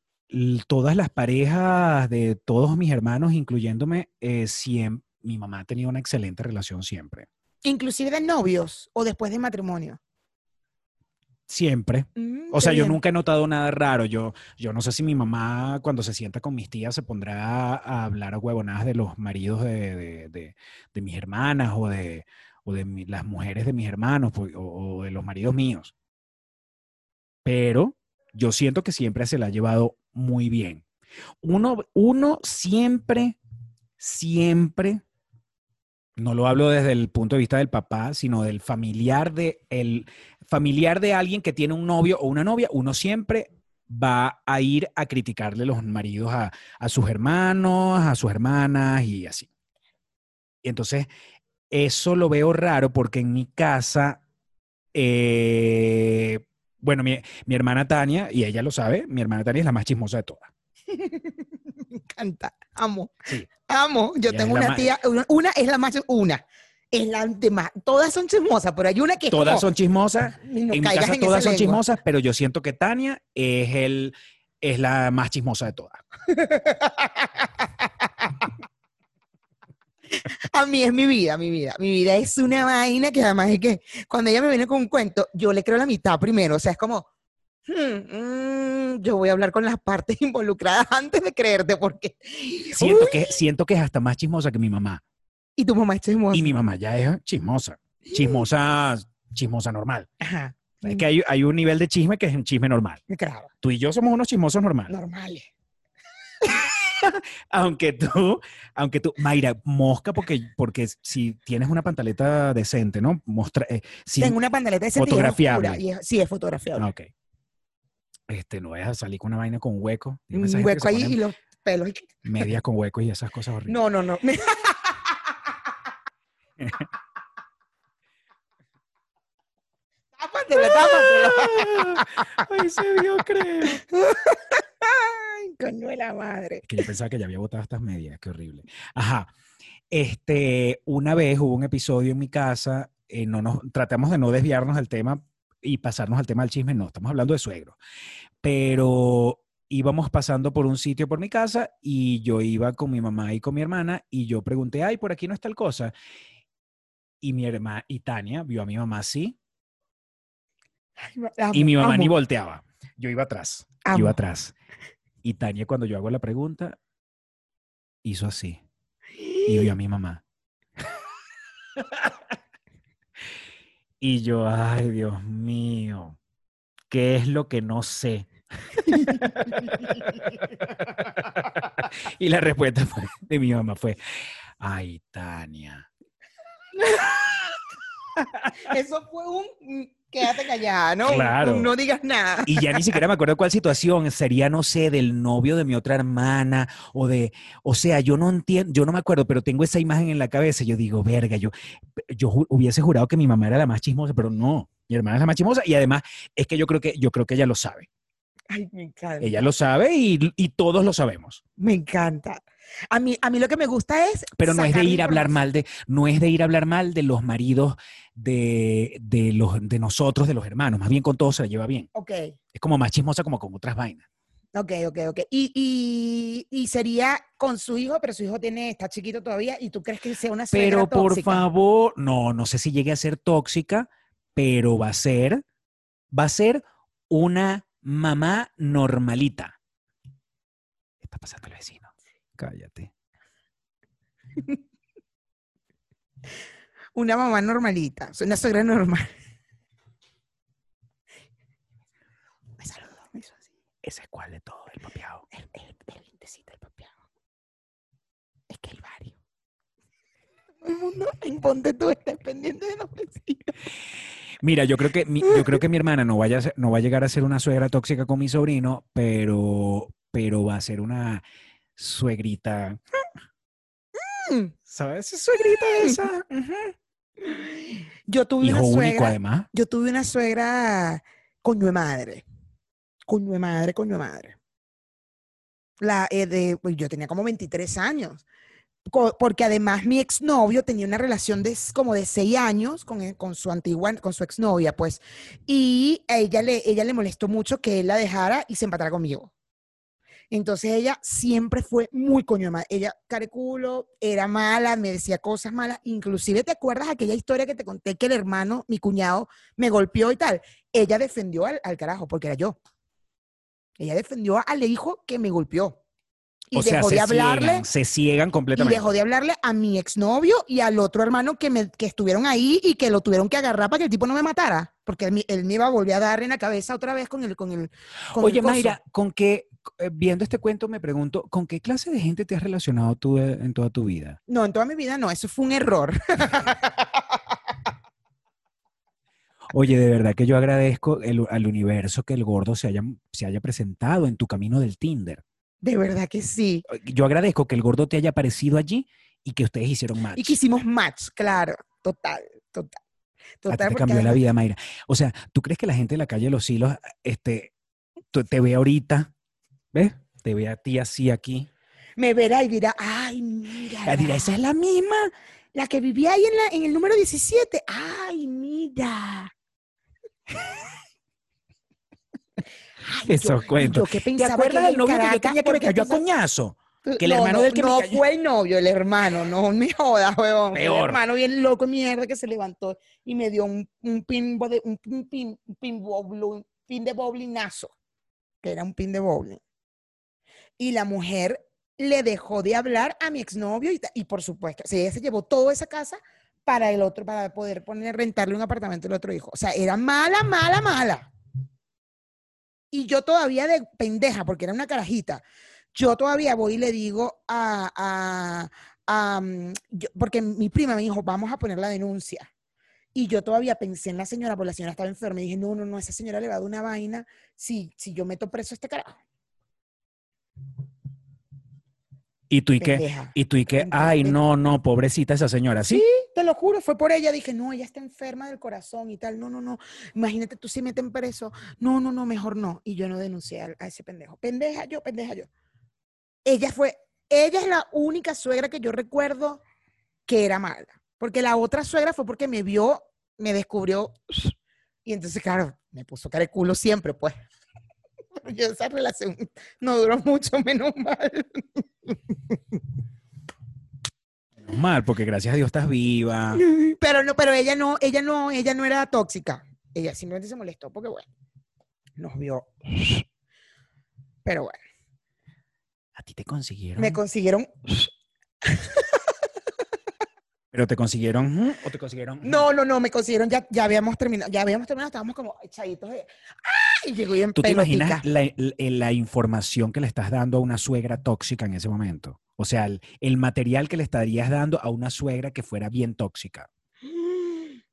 Speaker 1: todas las parejas de todos mis hermanos, incluyéndome, eh, siem- mi mamá ha tenido una excelente relación siempre.
Speaker 2: Inclusive de novios o después de matrimonio.
Speaker 1: Siempre.
Speaker 2: Mm,
Speaker 1: O sea, yo
Speaker 2: bien.
Speaker 1: nunca he notado nada raro. Yo, yo no sé si mi mamá cuando se sienta con mis tías se pondrá a hablar a huevonadas de los maridos de, de- de- de mis hermanas o de, o de mi- las mujeres de mis hermanos pues, o, o de los maridos míos. Pero yo siento que siempre se la ha llevado muy bien. Uno, uno siempre, siempre, no lo hablo desde el punto de vista del papá, sino del familiar de el familiar de alguien que tiene un novio o una novia, uno siempre va a ir a criticarle los maridos a, a sus hermanos, a sus hermanas y así. Y entonces, eso lo veo raro porque en mi casa, eh, bueno, mi, mi hermana Tania, y ella lo sabe, mi hermana Tania es la más chismosa de todas.
Speaker 2: Me encanta, amo,
Speaker 1: Sí.
Speaker 2: amo. Yo
Speaker 1: Ella
Speaker 2: tengo una tía, una, una es la más, una es la de más, todas son chismosas, pero hay una que
Speaker 1: Todas
Speaker 2: como,
Speaker 1: son chismosas,
Speaker 2: "Ni no
Speaker 1: en mi casa
Speaker 2: en
Speaker 1: todas son
Speaker 2: lengua".
Speaker 1: chismosas, pero yo siento que Tania es, el, es la más chismosa de todas.
Speaker 2: A mí es mi vida, mi vida. Mi vida es una vaina que además es que cuando ella me viene con un cuento, yo le creo la mitad primero. O sea, es como, "Hmm, mm, yo voy a hablar con las partes involucradas antes de creerte, porque.
Speaker 1: Siento
Speaker 2: Uy,
Speaker 1: que, siento que es hasta más chismosa que mi mamá.
Speaker 2: Y tu mamá es chismosa.
Speaker 1: Y mi mamá ya es chismosa. Chismosa, chismosa normal.
Speaker 2: Ajá.
Speaker 1: Es que hay, hay un nivel de chisme que es un chisme normal.
Speaker 2: Claro,
Speaker 1: Tú y yo somos unos chismosos normales.
Speaker 2: normales.
Speaker 1: Aunque tú, aunque tú, Mayra, mosca porque, porque si tienes una pantaleta decente, ¿no? Mostra, eh, si-
Speaker 2: Tengo una pantaleta de ese
Speaker 1: fotografiable.
Speaker 2: Y es, sí, es fotografiable.
Speaker 1: Ah, ok. Este, no vayas a salir con una vaina con hueco.
Speaker 2: Un hueco ahí y los pelos.
Speaker 1: Medias con huecos y esas cosas horribles.
Speaker 2: No, no, no. tápatelo, tápatelo.
Speaker 1: Ay, se vio, creo.
Speaker 2: Coño de la madre.
Speaker 1: que yo pensaba que ya había botado estas medias, qué horrible. Ajá. Este, una vez hubo un episodio en mi casa, eh, no nos, tratamos de no desviarnos del tema y pasarnos al tema del chisme, no, estamos hablando de suegro. Pero íbamos pasando por un sitio por mi casa y yo iba con mi mamá y con mi hermana y yo pregunté, ay, por aquí no es tal cosa. Y mi hermana, y Tania vio a mi mamá así y mi mamá ni volteaba. Yo iba atrás,
Speaker 2: Amo.
Speaker 1: iba atrás. Y Tania, cuando yo hago la pregunta, hizo así y vio a mi mamá. y yo, ay, Dios mío, ¿qué es lo que no sé? y la respuesta fue- de mi mamá fue, ay, Tania.
Speaker 2: Eso fue un quédate callada, ¿no?
Speaker 1: Claro.
Speaker 2: no digas nada.
Speaker 1: Y ya ni siquiera me acuerdo cuál situación sería, no sé, del novio de mi otra hermana o de, o sea, yo no entiendo, yo no me acuerdo, pero tengo esa imagen en la cabeza. Yo digo, verga, yo, yo ju- hubiese jurado que mi mamá era la más chismosa, pero no, mi hermana es la más chismosa y además es que yo creo que, yo creo que ella lo sabe.
Speaker 2: Ay, me encanta.
Speaker 1: Ella lo sabe y, y todos lo sabemos.
Speaker 2: Me encanta. A mí, a mí lo que me gusta es.
Speaker 1: Pero no es de ir a hablar mal de, no es de ir a hablar mal de los maridos de, de los, de nosotros, de los hermanos. Más bien con todos se la lleva bien.
Speaker 2: Ok,
Speaker 1: Es como más chismosa como con otras vainas.
Speaker 2: ok, ok, ok. Y, y, y sería con su hijo, pero su hijo tiene, está chiquito todavía, y tú crees que sea una
Speaker 1: Pero por
Speaker 2: tóxica?
Speaker 1: favor, no, no sé si llegue a ser tóxica, pero va a ser, va a ser una mamá normalita. Está pasando el vecino. Cállate.
Speaker 2: Una mamá normalita, una suegra normal. Me saludó, me hizo así.
Speaker 1: Ese es cuál de todo, el papiado.
Speaker 2: El, el, el dientecito, el papeado. Es que el barrio. Todo el mundo en Ponte tú estás pendiente de los vecinos.
Speaker 1: Mira, yo creo que mi, yo creo que mi hermana no vaya a ser- no va a llegar a ser una suegra tóxica con mi sobrino, pero, pero va a ser una suegrita. ¿Sabes? Esa Suegrita esa.
Speaker 2: Yo tuve
Speaker 1: Hijo
Speaker 2: una
Speaker 1: único,
Speaker 2: suegra.
Speaker 1: además.
Speaker 2: Yo tuve una suegra coño de madre. Coño de madre, coño de madre. La, eh, de, pues, yo tenía como 23 años. Porque además mi exnovio tenía una relación de como de 6 años con, e- con su antigua, con su exnovia, pues. Y a ella le, ella le molestó mucho que él la dejara y se empatara conmigo. Entonces ella siempre fue muy coño madre. Ella, careculo, era mala, me decía cosas malas. Inclusive, ¿te acuerdas aquella historia que te conté que el hermano, mi cuñado, me golpeó y tal? Ella defendió al, al carajo, porque era yo. Ella defendió al hijo que me golpeó. Y
Speaker 1: o sea,
Speaker 2: dejó
Speaker 1: se
Speaker 2: de hablarle.
Speaker 1: ciegan, se ciegan
Speaker 2: Y
Speaker 1: completamente.
Speaker 2: dejó de hablarle a mi exnovio y al otro hermano que, me, que estuvieron ahí y que lo tuvieron que agarrar para que el tipo no me matara. Porque él, me- él me iba a volver a dar en la cabeza otra vez con el. Con el con el
Speaker 1: Oye. Mayra, ¿con qué, eh, viendo este cuento me pregunto, ¿con qué clase de gente te has relacionado tú eh, en toda tu vida?
Speaker 2: No, en toda mi vida no, eso fue un error.
Speaker 1: Oye, de verdad que yo agradezco el- al universo que el gordo se haya, se haya presentado en tu camino del Tinder.
Speaker 2: De verdad que sí.
Speaker 1: Yo agradezco que el gordo te haya aparecido allí y que ustedes hicieron match.
Speaker 2: Y que hicimos match, claro. Total, total.
Speaker 1: A ti
Speaker 2: Total,
Speaker 1: te cambió la vida, Mayra. O sea, ¿tú crees que la gente de la calle de los hilos este, te ve ahorita? ¿Ves? Te ve a ti así aquí.
Speaker 2: me verá y dirá, ay, mira.
Speaker 1: Ah, dirá, esa es la misma.
Speaker 2: La que vivía ahí en, la, en el número 17. Ay, mira. Ay,
Speaker 1: Esos
Speaker 2: yo-
Speaker 1: cuentos.
Speaker 2: Yo
Speaker 1: ¿Te acuerdas del novio que yo tenía que me cayó a coñazo? que el
Speaker 2: no,
Speaker 1: hermano
Speaker 2: no,
Speaker 1: del que
Speaker 2: no fue el novio, el hermano, no me jodas, huevón.
Speaker 1: Peor.
Speaker 2: El hermano bien loco mierda que se levantó y me dio un, un pin de un, un pin, un pin, boblo- pin de bowlinazo, que era un pin de bowling. Y la mujer le dejó de hablar a mi exnovio y, y por supuesto, ella se llevó toda esa casa para el otro, para poder poner, rentarle un apartamento al otro hijo. O sea, era mala, mala, mala. Y yo todavía de pendeja, porque era una carajita, yo todavía voy y le digo a, a- a, mm, porque mi prima me dijo, vamos a poner la denuncia. Y yo todavía pensé en la señora, porque la señora estaba enferma, y dije, no, no, no, esa señora le va a dar una vaina si, si yo meto preso a este carajo.
Speaker 1: Y tú y qué,
Speaker 2: Pendeja.
Speaker 1: y tú y qué,
Speaker 2: Pendeja,
Speaker 1: ay, no, no, pobrecita esa señora, ¿sí?
Speaker 2: Sí, te lo juro, fue por ella. Dije, no, ella está enferma del corazón y tal. No, no, no. Imagínate tú si meten preso. No, no, no, mejor no. Y yo no denuncié a, a ese pendejo. Pendeja yo, pendeja yo. ella fue, ella es la única suegra que yo recuerdo que era mala. Porque la otra suegra fue porque me vio, me descubrió. Y entonces, claro, me puso cara de culo siempre, pues. Yo esa relación no duró mucho, menos mal.
Speaker 1: Menos Mal, porque gracias a Dios estás viva.
Speaker 2: Pero no, pero ella no, ella no, ella no era tóxica. Ella simplemente se molestó porque, bueno, nos vio. Pero bueno,
Speaker 1: A ti te consiguieron.
Speaker 2: me consiguieron.
Speaker 1: Pero te consiguieron o te consiguieron.
Speaker 2: No, no, no, me consiguieron, ya, ya habíamos terminado, ya habíamos terminado, estábamos como echaditos de. ¡Ay! Y llegó
Speaker 1: ¿Tú te imaginas la, la- la información que le estás dando a una suegra tóxica en ese momento? O sea, el, el material que le estarías dando a una suegra que fuera bien tóxica.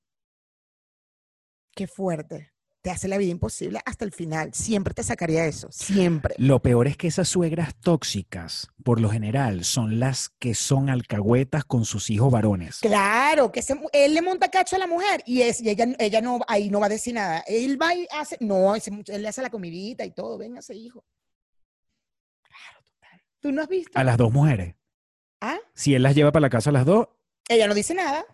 Speaker 2: Qué fuerte. Te hace la vida imposible hasta el final. Siempre te sacaría eso. Siempre.
Speaker 1: Lo peor es que esas suegras tóxicas, por lo general, son las que son alcahuetas con sus hijos varones.
Speaker 2: Claro, que mu- él le monta cacho a la mujer y, es, y ella, ella no, ahí no va a decir nada. Él va y hace, no, ese él le hace la comidita y todo. Venga, ese hijo. Claro, total. ¿Tú no has visto?
Speaker 1: A las dos mujeres.
Speaker 2: ¿Ah?
Speaker 1: Si él las lleva para la casa a las dos,
Speaker 2: Ella no dice nada.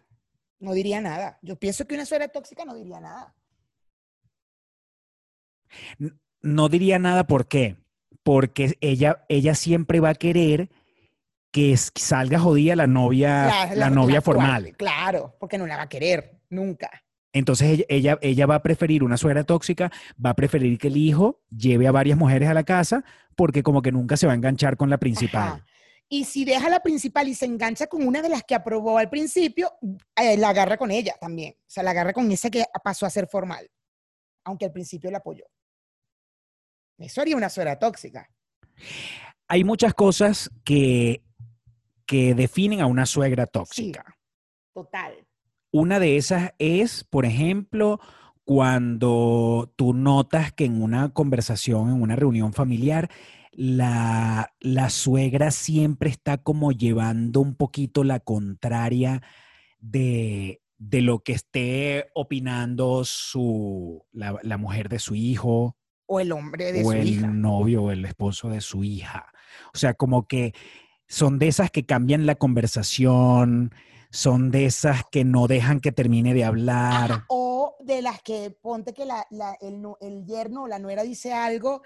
Speaker 2: No diría nada. Yo pienso que una suegra tóxica no diría nada.
Speaker 1: No diría nada. ¿Por qué? Porque ella, ella siempre va a querer que salga jodida la novia,
Speaker 2: La-
Speaker 1: la,
Speaker 2: la-
Speaker 1: novia
Speaker 2: la
Speaker 1: formal.
Speaker 2: Claro, porque no la va a querer. Nunca.
Speaker 1: Entonces ella, ella, ella va a preferir una suegra tóxica, va a preferir que el hijo lleve a varias mujeres a la casa porque como que nunca se va a enganchar con la principal.
Speaker 2: Ajá. Y si deja la principal y se engancha con una de las que aprobó al principio, eh, la agarra con ella también. O sea, la agarra con esa que pasó a ser formal, aunque al principio la apoyó. Eso haría una suegra tóxica.
Speaker 1: Hay muchas cosas que, que definen a una suegra tóxica.
Speaker 2: Total.
Speaker 1: Una de esas es, por ejemplo, cuando tú notas que en una conversación, en una reunión familiar, la, la suegra siempre está como llevando un poquito la contraria de, de lo que esté opinando su, la, la mujer de su hijo
Speaker 2: O el hombre de
Speaker 1: o
Speaker 2: su
Speaker 1: el
Speaker 2: hija.
Speaker 1: novio o el esposo de su hija. O sea, como que son de esas que cambian la conversación, son de esas que no dejan que termine de hablar.
Speaker 2: Ajá, O de las que ponte que la, la- el, el yerno o la nuera dice algo.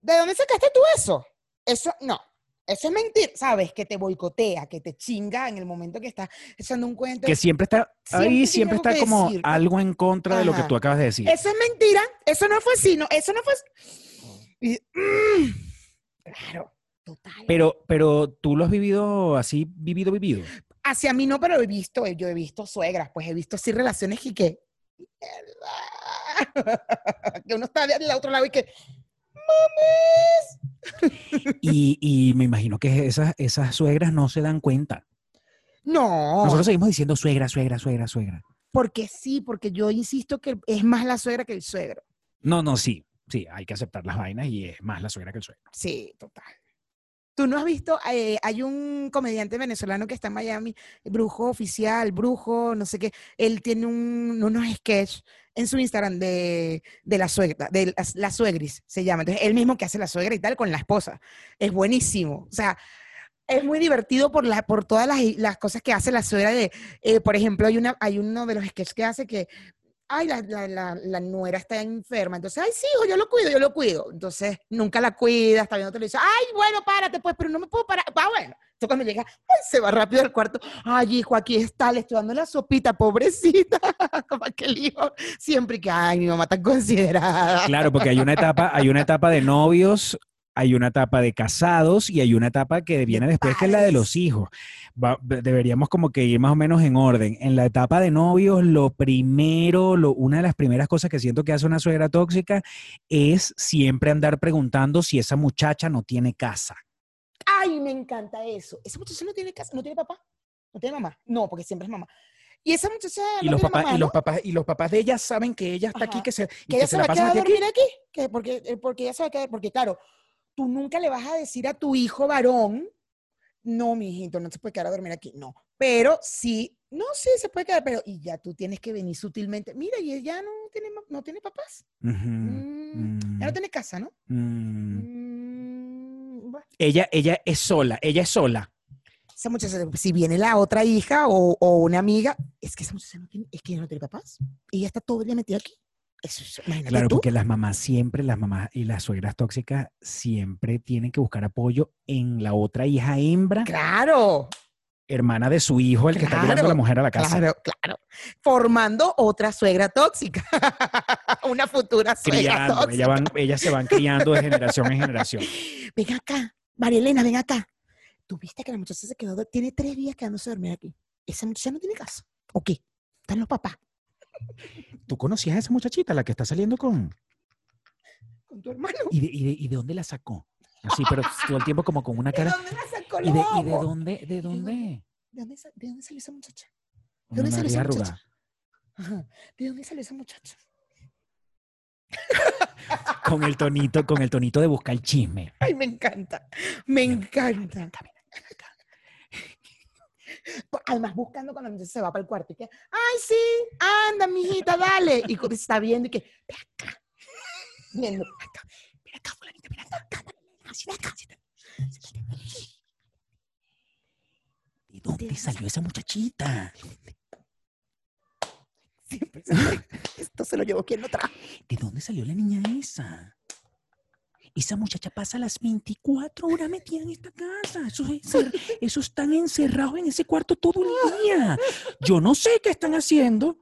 Speaker 2: ¿De dónde sacaste tú eso? Eso no. Eso es mentir, ¿sabes? Que te boicotea, que te chinga en el momento que estás echando un cuento.
Speaker 1: Que siempre está, ahí siempre está como
Speaker 2: decir.
Speaker 1: algo en contra de lo que tú acabas de decir.
Speaker 2: Eso es mentira, eso no fue así, no, eso no fue así. Mm, claro, total.
Speaker 1: Pero, pero tú lo has vivido así, vivido, vivido.
Speaker 2: Hacia mí no, pero he visto, yo he visto suegras, pues he visto así relaciones y que, que uno está del otro lado y que, mames.
Speaker 1: Y, y me imagino que esas, esas suegras no se dan cuenta.
Speaker 2: No,
Speaker 1: Nosotros seguimos diciendo suegra, suegra, suegra, suegra.
Speaker 2: porque sí, porque yo insisto que es más la suegra que el suegro.
Speaker 1: No, no, sí, sí, hay que aceptar las vainas y es más la suegra que el suegro.
Speaker 2: Sí, total. Tú no has visto, Eh, hay un comediante venezolano que está en Miami, Brujo Oficial, Brujo, no sé qué. Él tiene un- unos sketches en su Instagram de, de la suegra, de las suegris, se llama. Entonces, él mismo que hace la suegra y tal con la esposa. Es buenísimo. O sea, es muy divertido por, la, por todas las, las cosas que hace la suegra de, eh, por ejemplo, hay, una, hay uno de los sketches que hace que, ay, la, la, la, la nuera está enferma, entonces, ay, sí, hijo, yo lo cuido, yo lo cuido. Entonces, nunca la cuida, está viendo televisión, ay, bueno, párate, pues, pero no me puedo parar. Va, bueno. Entonces, cuando llega, ay, se va rápido al cuarto, ay, hijo, aquí está, le estoy dando la sopita, pobrecita, para que el hijo siempre que, ay, mi mamá tan considerada.
Speaker 1: Claro, porque hay una etapa, hay una etapa de novios, hay una etapa de casados y hay una etapa que viene después que es la de los hijos. Va- deberíamos como que ir más o menos en orden. En la etapa de novios, lo primero, lo, una de las primeras cosas que siento que hace una suegra tóxica es siempre andar preguntando si esa muchacha no tiene casa.
Speaker 2: Ay, me encanta eso. Esa muchacha no tiene casa, no tiene papá, no tiene mamá. No, porque siempre es mamá. Y esa muchacha
Speaker 1: Y
Speaker 2: no
Speaker 1: los
Speaker 2: tiene
Speaker 1: papás,
Speaker 2: mamá,
Speaker 1: y los
Speaker 2: ¿no?
Speaker 1: papás, y los papás de ella saben que ella está aquí,
Speaker 2: Ajá.
Speaker 1: que se, y
Speaker 2: que
Speaker 1: que
Speaker 2: ella
Speaker 1: se
Speaker 2: se va a quedar a
Speaker 1: aquí, aquí.
Speaker 2: dormir aquí, que porque, eh, porque ella se va a quedar, porque claro, tú nunca le vas a decir a tu hijo varón, no, mi hijito, no se puede quedar a dormir aquí, no, pero sí, no, sí, se puede quedar, pero y ya tú tienes que venir sutilmente, mira, y ella no tiene, no tiene papás, Mm, ya
Speaker 1: mm,
Speaker 2: no tiene casa, ¿no?
Speaker 1: mm.
Speaker 2: Mm.
Speaker 1: Ella, ella es sola, ella es sola.
Speaker 2: Esa muchacha, si viene la otra hija o, o una amiga, es que esa muchacha no tiene, es que ella no tiene papás. Y ella está todo el día metida aquí. Eso, es- imagínate
Speaker 1: Claro,
Speaker 2: tú.
Speaker 1: porque las mamás siempre, las mamás y las suegras tóxicas siempre tienen que buscar apoyo en la otra hija hembra,
Speaker 2: Claro,
Speaker 1: hermana de su hijo, el que está llevando a la mujer a la casa.
Speaker 2: claro, claro. Formando otra suegra tóxica. una futura suegra
Speaker 1: Criando,
Speaker 2: tóxica.
Speaker 1: ellas, van, ellas se van criando de generación en generación.
Speaker 2: Ven acá, María Elena, ven acá. ¿Tú viste que la muchacha se quedó, tiene tres días quedándose a dormir aquí? Esa muchacha no tiene casa. ¿O qué? Están los papás.
Speaker 1: ¿Tú conocías a esa muchachita, la que está saliendo con...?
Speaker 2: Con tu hermano.
Speaker 1: ¿Y de, y de- y de dónde la sacó? Así, pero todo el tiempo como con una
Speaker 2: ¿De
Speaker 1: cara...
Speaker 2: dónde la sacó
Speaker 1: ¿Y de, y de dónde? ¿De dónde?
Speaker 2: ¿De dónde, de dónde salió esa muchacha?
Speaker 1: Una
Speaker 2: dónde salió esa muchacha? Ajá. ¿De dónde salió esa muchacha?
Speaker 1: Con el tonito, con el tonito de buscar el chisme.
Speaker 2: Ay, me encanta. Me encanta. Además, buscando cuando se va para el cuarto y que, ay, sí, anda, mijita, dale. Y está viendo y que, ven acá. Viendo, ven acá, ven acá, fulanita, ven acá, acá, ven acá.
Speaker 1: ¿De dónde salió esa muchachita?
Speaker 2: Siempre, siempre. Esto se lo llevó quien lo trajo.
Speaker 1: ¿De dónde salió la niña esa? Esa muchacha pasa las 24 horas metida en esta casa. Esos, esos están encerrados en ese cuarto todo el día. Yo no sé qué están haciendo.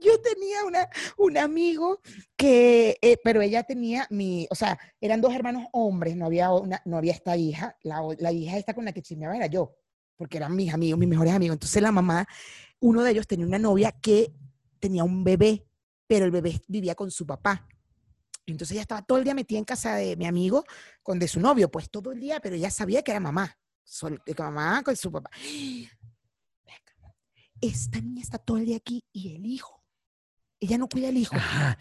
Speaker 2: Yo tenía una, un amigo que, eh, pero ella tenía mi, o sea, eran dos hermanos hombres, no había, una, no había esta hija, la, la hija esta con la que chismeaba era yo, porque eran mis amigos, mis mejores amigos. Entonces la mamá, uno de ellos tenía una novia que tenía un bebé, pero el bebé vivía con su papá. Entonces ella estaba todo el día metida en casa de mi amigo, con de su novio, pues todo el día, pero ella sabía que era mamá, sol- que mamá con su papá. Esta niña está todo el día aquí y el hijo. Ella no cuida al hijo.
Speaker 1: Ajá.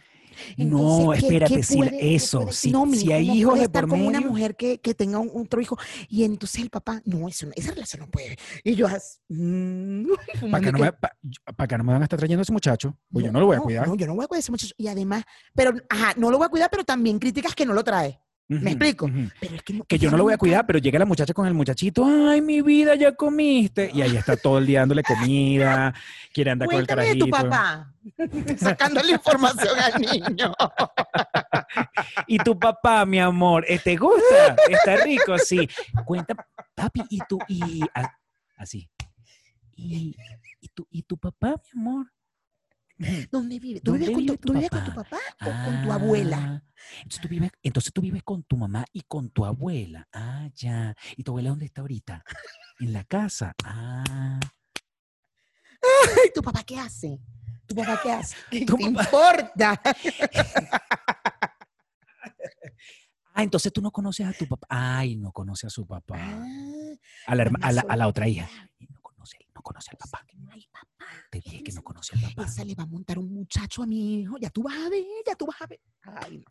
Speaker 2: Entonces,
Speaker 1: no,
Speaker 2: ¿qué-
Speaker 1: espérate,
Speaker 2: qué puede-
Speaker 1: eso,
Speaker 2: puede-
Speaker 1: sí,
Speaker 2: no,
Speaker 1: si hay hijos de
Speaker 2: estar
Speaker 1: por
Speaker 2: con una
Speaker 1: medio.
Speaker 2: mujer que, que tenga un, otro hijo y entonces el papá, no, eso esa relación no puede. Y yo, mm,
Speaker 1: Para
Speaker 2: fumando
Speaker 1: que, no
Speaker 2: que-
Speaker 1: me, pa- yo- pa' que no me van a estar trayendo a ese muchacho. Pues yo no lo voy a cuidar.
Speaker 2: No, yo no voy a cuidar a ese muchacho. Y además, pero, ajá, no lo voy a cuidar, pero también críticas que no lo trae. ¿Me explico? Pero es que, no-
Speaker 1: que yo no lo voy a cuidar, pero llega la muchacha con el muchachito, ay, mi vida, ya comiste. Y ahí está todo el día dándole comida, quiere andar con el
Speaker 2: Cuéntame de tu
Speaker 1: carajito.
Speaker 2: papá. Sacando la información al niño.
Speaker 1: Y tu papá, mi amor, ¿eh, ¿te gusta? Está rico, sí. Cuenta, papi, y tú, y así. Y, y, tu, y tu papá, mi amor.
Speaker 2: ¿Dónde vive? ¿Tú
Speaker 1: ¿Dónde
Speaker 2: vives, con tu, tú vives con tu
Speaker 1: papá?
Speaker 2: o con tu abuela?
Speaker 1: Ah, Entonces tú, vives, entonces tú vives con tu mamá y con tu abuela. Ah, ya. ¿Y tu abuela dónde está ahorita? En la casa. Ah.
Speaker 2: Ay, ¿Tu papá qué hace? ¿Tu papá qué hace? ¿Qué
Speaker 1: Tu
Speaker 2: te
Speaker 1: papá-
Speaker 2: importa?
Speaker 1: Ah, entonces tú no conoces a tu papá. Ay, no conoce a su papá.
Speaker 2: Ah,
Speaker 1: A la, herma-
Speaker 2: mamá
Speaker 1: a la, a la
Speaker 2: sola.
Speaker 1: otra hija. No conoce, no conoce al papá.
Speaker 2: no hay.
Speaker 1: Te dije que no conoce al papá.
Speaker 2: Esa le va a montar un muchacho a mi hijo. Ya tú vas a ver, ya tú vas a ver. Ay,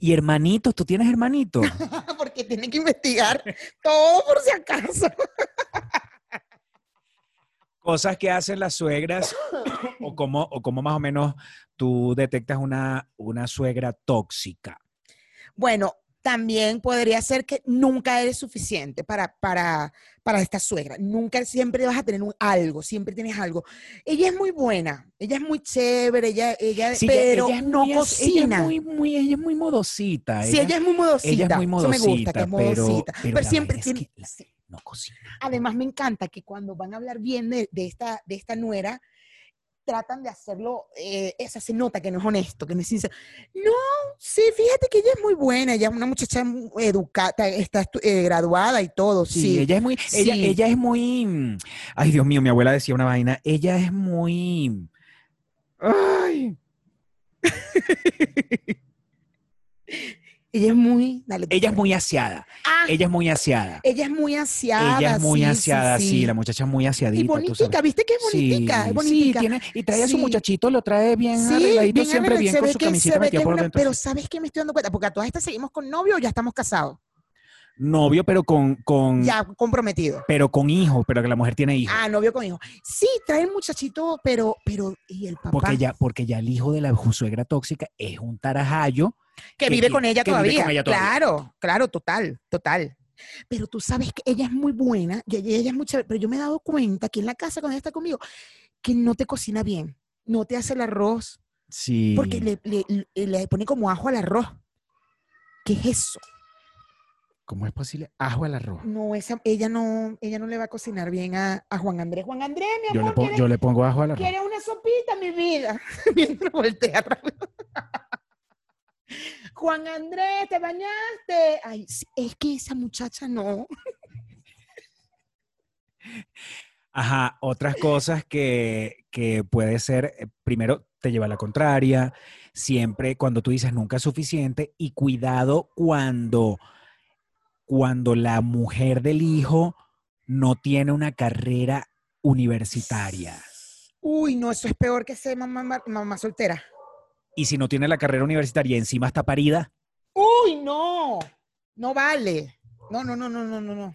Speaker 1: Y hermanitos, ¿tú tienes hermanitos?
Speaker 2: no. Porque tiene que investigar todo por si acaso.
Speaker 1: Cosas que hacen las suegras o cómo, o cómo más o menos tú detectas una, una suegra tóxica.
Speaker 2: Bueno, también podría ser que nunca eres suficiente para, para, para esta suegra. Nunca, siempre vas a tener un algo, siempre tienes algo. Ella es muy buena, ella es muy chévere, ella, ella,
Speaker 1: Sí, ella-
Speaker 2: pero
Speaker 1: ella es
Speaker 2: no
Speaker 1: muy
Speaker 2: cocina.
Speaker 1: Ella es muy, muy, ella es muy modosita.
Speaker 2: Sí, ella es muy modosita.
Speaker 1: ella es muy
Speaker 2: Eso me gusta, que
Speaker 1: modosita,
Speaker 2: es
Speaker 1: pero-
Speaker 2: modosita.
Speaker 1: pero
Speaker 2: Pero,
Speaker 1: la
Speaker 2: siempre tiene.
Speaker 1: que la- no cocina.
Speaker 2: Además, me encanta que cuando van a hablar bien de, de esta, de esta nuera, tratan de hacerlo, eh, esa se nota que no es honesto, que no es sincero. No, sí, fíjate que ella es muy buena, ella es una muchacha educada, está eh, graduada y todo,
Speaker 1: Sí,
Speaker 2: sí.
Speaker 1: ella es muy, ella,
Speaker 2: Sí.
Speaker 1: ella es muy, ay Dios mío, mi abuela decía una vaina, ella es muy, ay,
Speaker 2: Ella es muy, dale,
Speaker 1: ella es
Speaker 2: puedes.
Speaker 1: muy aseada,
Speaker 2: Ah,
Speaker 1: ella es muy aseada,
Speaker 2: ella es muy aseada.
Speaker 1: ella es muy
Speaker 2: sí, sí,
Speaker 1: aseada, sí,
Speaker 2: sí.
Speaker 1: la muchacha es muy aseadita.
Speaker 2: Y bonitica. ¿viste que es
Speaker 1: Sí,
Speaker 2: bonitica? es
Speaker 1: sí,
Speaker 2: bonitica.
Speaker 1: tiene, y trae a su muchachito, lo trae bien
Speaker 2: Sí,
Speaker 1: arregladito,
Speaker 2: bien
Speaker 1: siempre bien
Speaker 2: se
Speaker 1: con su metida
Speaker 2: que
Speaker 1: por
Speaker 2: una-
Speaker 1: dentro.
Speaker 2: Pero. ¿sabes qué me estoy dando cuenta? Porque a todas estas seguimos con novio o ya estamos casados.
Speaker 1: Novio, pero con, con,
Speaker 2: Ya comprometidos.
Speaker 1: pero con hijos, pero que la mujer tiene hijos.
Speaker 2: Ah, novio con hijo. Sí, trae el muchachito, pero, pero, ¿y el papá?
Speaker 1: Porque ya, porque ya el hijo de la suegra tóxica es un tarajayo
Speaker 2: que vive con ella todavía.
Speaker 1: con ella todavía.
Speaker 2: Claro, claro, total, total. Pero tú sabes que ella es muy buena, y ella, es muy chévere, pero yo me he dado cuenta aquí en la casa cuando ella está conmigo que no te cocina bien, no te hace el arroz,
Speaker 1: Sí.
Speaker 2: porque le, le- le- le pone como ajo al arroz. ¿Qué es eso?
Speaker 1: ¿Cómo es posible? Ajo al arroz.
Speaker 2: No, esa, ella no, ella no le va a cocinar bien a, a Juan Andrés. Juan Andrés, mi
Speaker 1: Yo le,
Speaker 2: amor,
Speaker 1: pon-
Speaker 2: ¿quieres,
Speaker 1: yo le pongo ajo al arroz.
Speaker 2: quieres una sopita, mi vida? Mientras voltea. Juan Andrés, ¿te bañaste? Ay, es que esa muchacha no.
Speaker 1: Ajá, otras cosas que, que puede ser, eh, primero, te lleva a la contraria, siempre cuando tú dices nunca es suficiente y cuidado cuando, cuando la mujer del hijo no tiene una carrera universitaria.
Speaker 2: Uy, no, eso es peor que ser mamá soltera.
Speaker 1: Y si no tiene la carrera universitaria y encima está parida,
Speaker 2: Uy, no, no vale. No, no, no, no, no, no, no.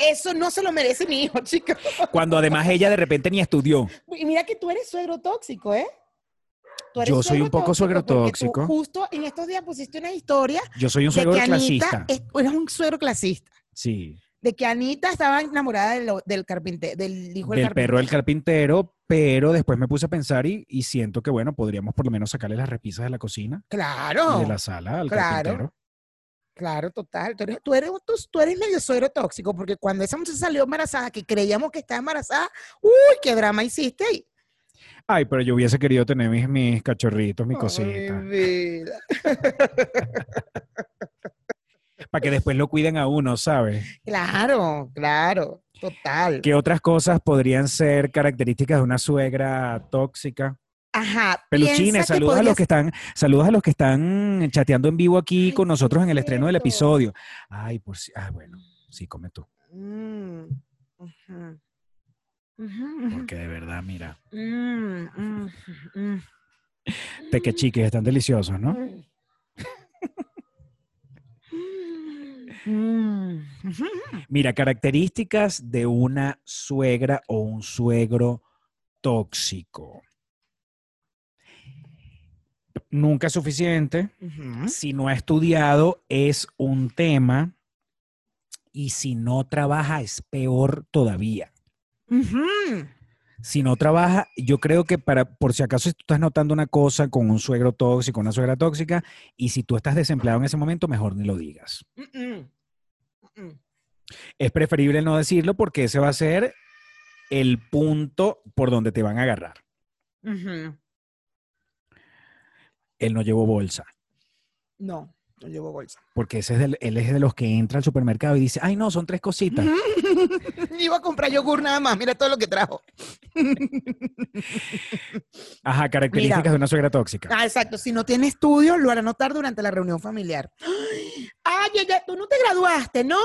Speaker 2: Eso no se lo merece mi hijo, chica.
Speaker 1: cuando además ella de repente ni estudió.
Speaker 2: Y mira que tú eres suegro tóxico, ¿eh?
Speaker 1: Yo soy un poco suegro tóxico.
Speaker 2: justo en estos días pusiste una historia
Speaker 1: Yo soy un
Speaker 2: de
Speaker 1: suegro
Speaker 2: Anita
Speaker 1: clasista.
Speaker 2: es, eres un suegro clasista.
Speaker 1: Sí.
Speaker 2: De que Anita estaba enamorada de lo- del carpintero, del hijo del,
Speaker 1: del perro del
Speaker 2: carpintero.
Speaker 1: pero después me puse a pensar y, y siento que, bueno, podríamos por lo menos sacarle las repisas de la cocina
Speaker 2: Claro.
Speaker 1: y de la sala al
Speaker 2: claro.
Speaker 1: carpintero.
Speaker 2: Claro, total. Tú eres, tú, eres, tú, tú eres medio suegro tóxico, porque cuando esa muchacha salió embarazada, que creíamos que estaba embarazada, uy, qué drama hiciste ahí.
Speaker 1: Ay, pero yo hubiese querido tener mis, mis cachorritos, mi cosita,
Speaker 2: Ay, vida.
Speaker 1: para que después lo cuiden a uno, ¿sabes?
Speaker 2: Claro, claro, total.
Speaker 1: ¿Qué otras cosas podrían ser características de una suegra tóxica?
Speaker 2: Ajá.
Speaker 1: Peluchines, saludos a los que están, saludos a los que están chateando en vivo aquí con nosotros en el estreno del episodio. Ay, por si, ah, bueno, sí, come tú,
Speaker 2: Mm,
Speaker 1: porque de verdad, mira,
Speaker 2: Mm, mm, mm,
Speaker 1: tequechiques están deliciosos, ¿no?
Speaker 2: Mm.
Speaker 1: Mira, características de una suegra o un suegro tóxico. Nunca es suficiente. Si no ha estudiado, es un tema. Y si no trabaja, es peor todavía. Si no trabaja, yo creo que para, por si acaso tú estás notando una cosa con un suegro tóxico, una suegra tóxica, y si tú estás desempleado en ese momento, mejor ni lo digas.
Speaker 2: Mm, mm. Mm.
Speaker 1: es preferible no decirlo porque ese va a ser el punto por donde te van a agarrar. Él no llevó bolsa,
Speaker 2: No, no llevo bolsa.
Speaker 1: porque ese es del- él es de los que entra al supermercado y dice, ay no, son tres cositas.
Speaker 2: Iba a comprar yogur nada más, mira todo lo que trajo.
Speaker 1: Ajá, características
Speaker 2: Mira.
Speaker 1: de una suegra tóxica.
Speaker 2: Ah, exacto. Si no tiene estudio, lo hará notar durante la reunión familiar. Ay, ella, tú no te graduaste, ¿no?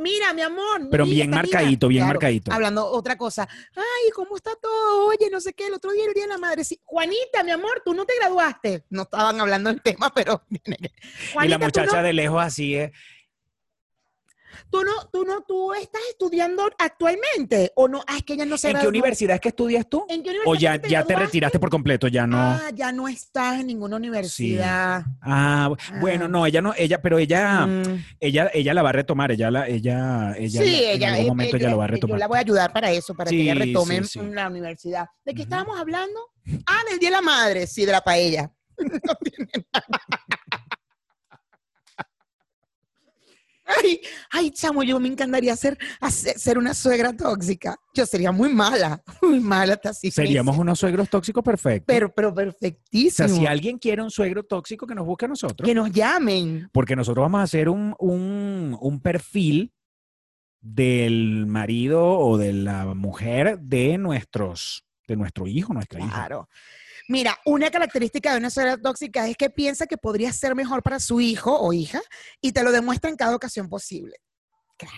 Speaker 2: Mira, mi amor.
Speaker 1: Pero
Speaker 2: mira,
Speaker 1: bien marcadito, bien marcadito.
Speaker 2: Hablando otra cosa. Ay, ¿cómo está todo? Oye, no sé qué, el otro día el día de la madre. Sí. Juanita, mi amor, tú no te graduaste. No estaban hablando del tema, pero.
Speaker 1: y la muchacha
Speaker 2: no,
Speaker 1: de lejos así es,
Speaker 2: tú no, tú no, tú estás estudiando actualmente. O no, ah, es que ella no se
Speaker 1: ¿en qué universidad es que estudias tú?
Speaker 2: ¿En qué
Speaker 1: ¿O
Speaker 2: universidad
Speaker 1: ya,
Speaker 2: te
Speaker 1: ya te retiraste por completo? Ya no.
Speaker 2: Ah, ya no estás en ninguna universidad.
Speaker 1: Ah, bueno,
Speaker 2: Ah.
Speaker 1: no, ella no, ella, pero ella,
Speaker 2: Mm.
Speaker 1: ella, ella la va a retomar, ella, la, ella, ella,
Speaker 2: sí,
Speaker 1: en
Speaker 2: ella,
Speaker 1: algún
Speaker 2: eh,
Speaker 1: momento
Speaker 2: eh,
Speaker 1: ella lo va a
Speaker 2: eh,
Speaker 1: retomar.
Speaker 2: Yo la voy a ayudar para eso, para que ella retome la universidad. ¿De qué estábamos hablando? Ah, del Día de la Madre, sí, de la paella. Ay, ay, chamo, yo me encantaría ser, hacer- ser una suegra tóxica. Yo sería muy mala, muy mala hasta así.
Speaker 1: Seríamos unos suegros tóxicos perfectos.
Speaker 2: Pero, pero
Speaker 1: o sea,
Speaker 2: perfectísimo.
Speaker 1: si alguien quiere un suegro tóxico, que nos busque a nosotros.
Speaker 2: Que nos llamen.
Speaker 1: Porque nosotros vamos a hacer un, un, un perfil del marido o de la mujer de nuestros, de nuestro hijo, nuestra hija.
Speaker 2: Claro. Mira, una característica de una suegra tóxica es que piensa que podría ser mejor para su hijo o hija y te lo demuestra en cada ocasión posible. Claro.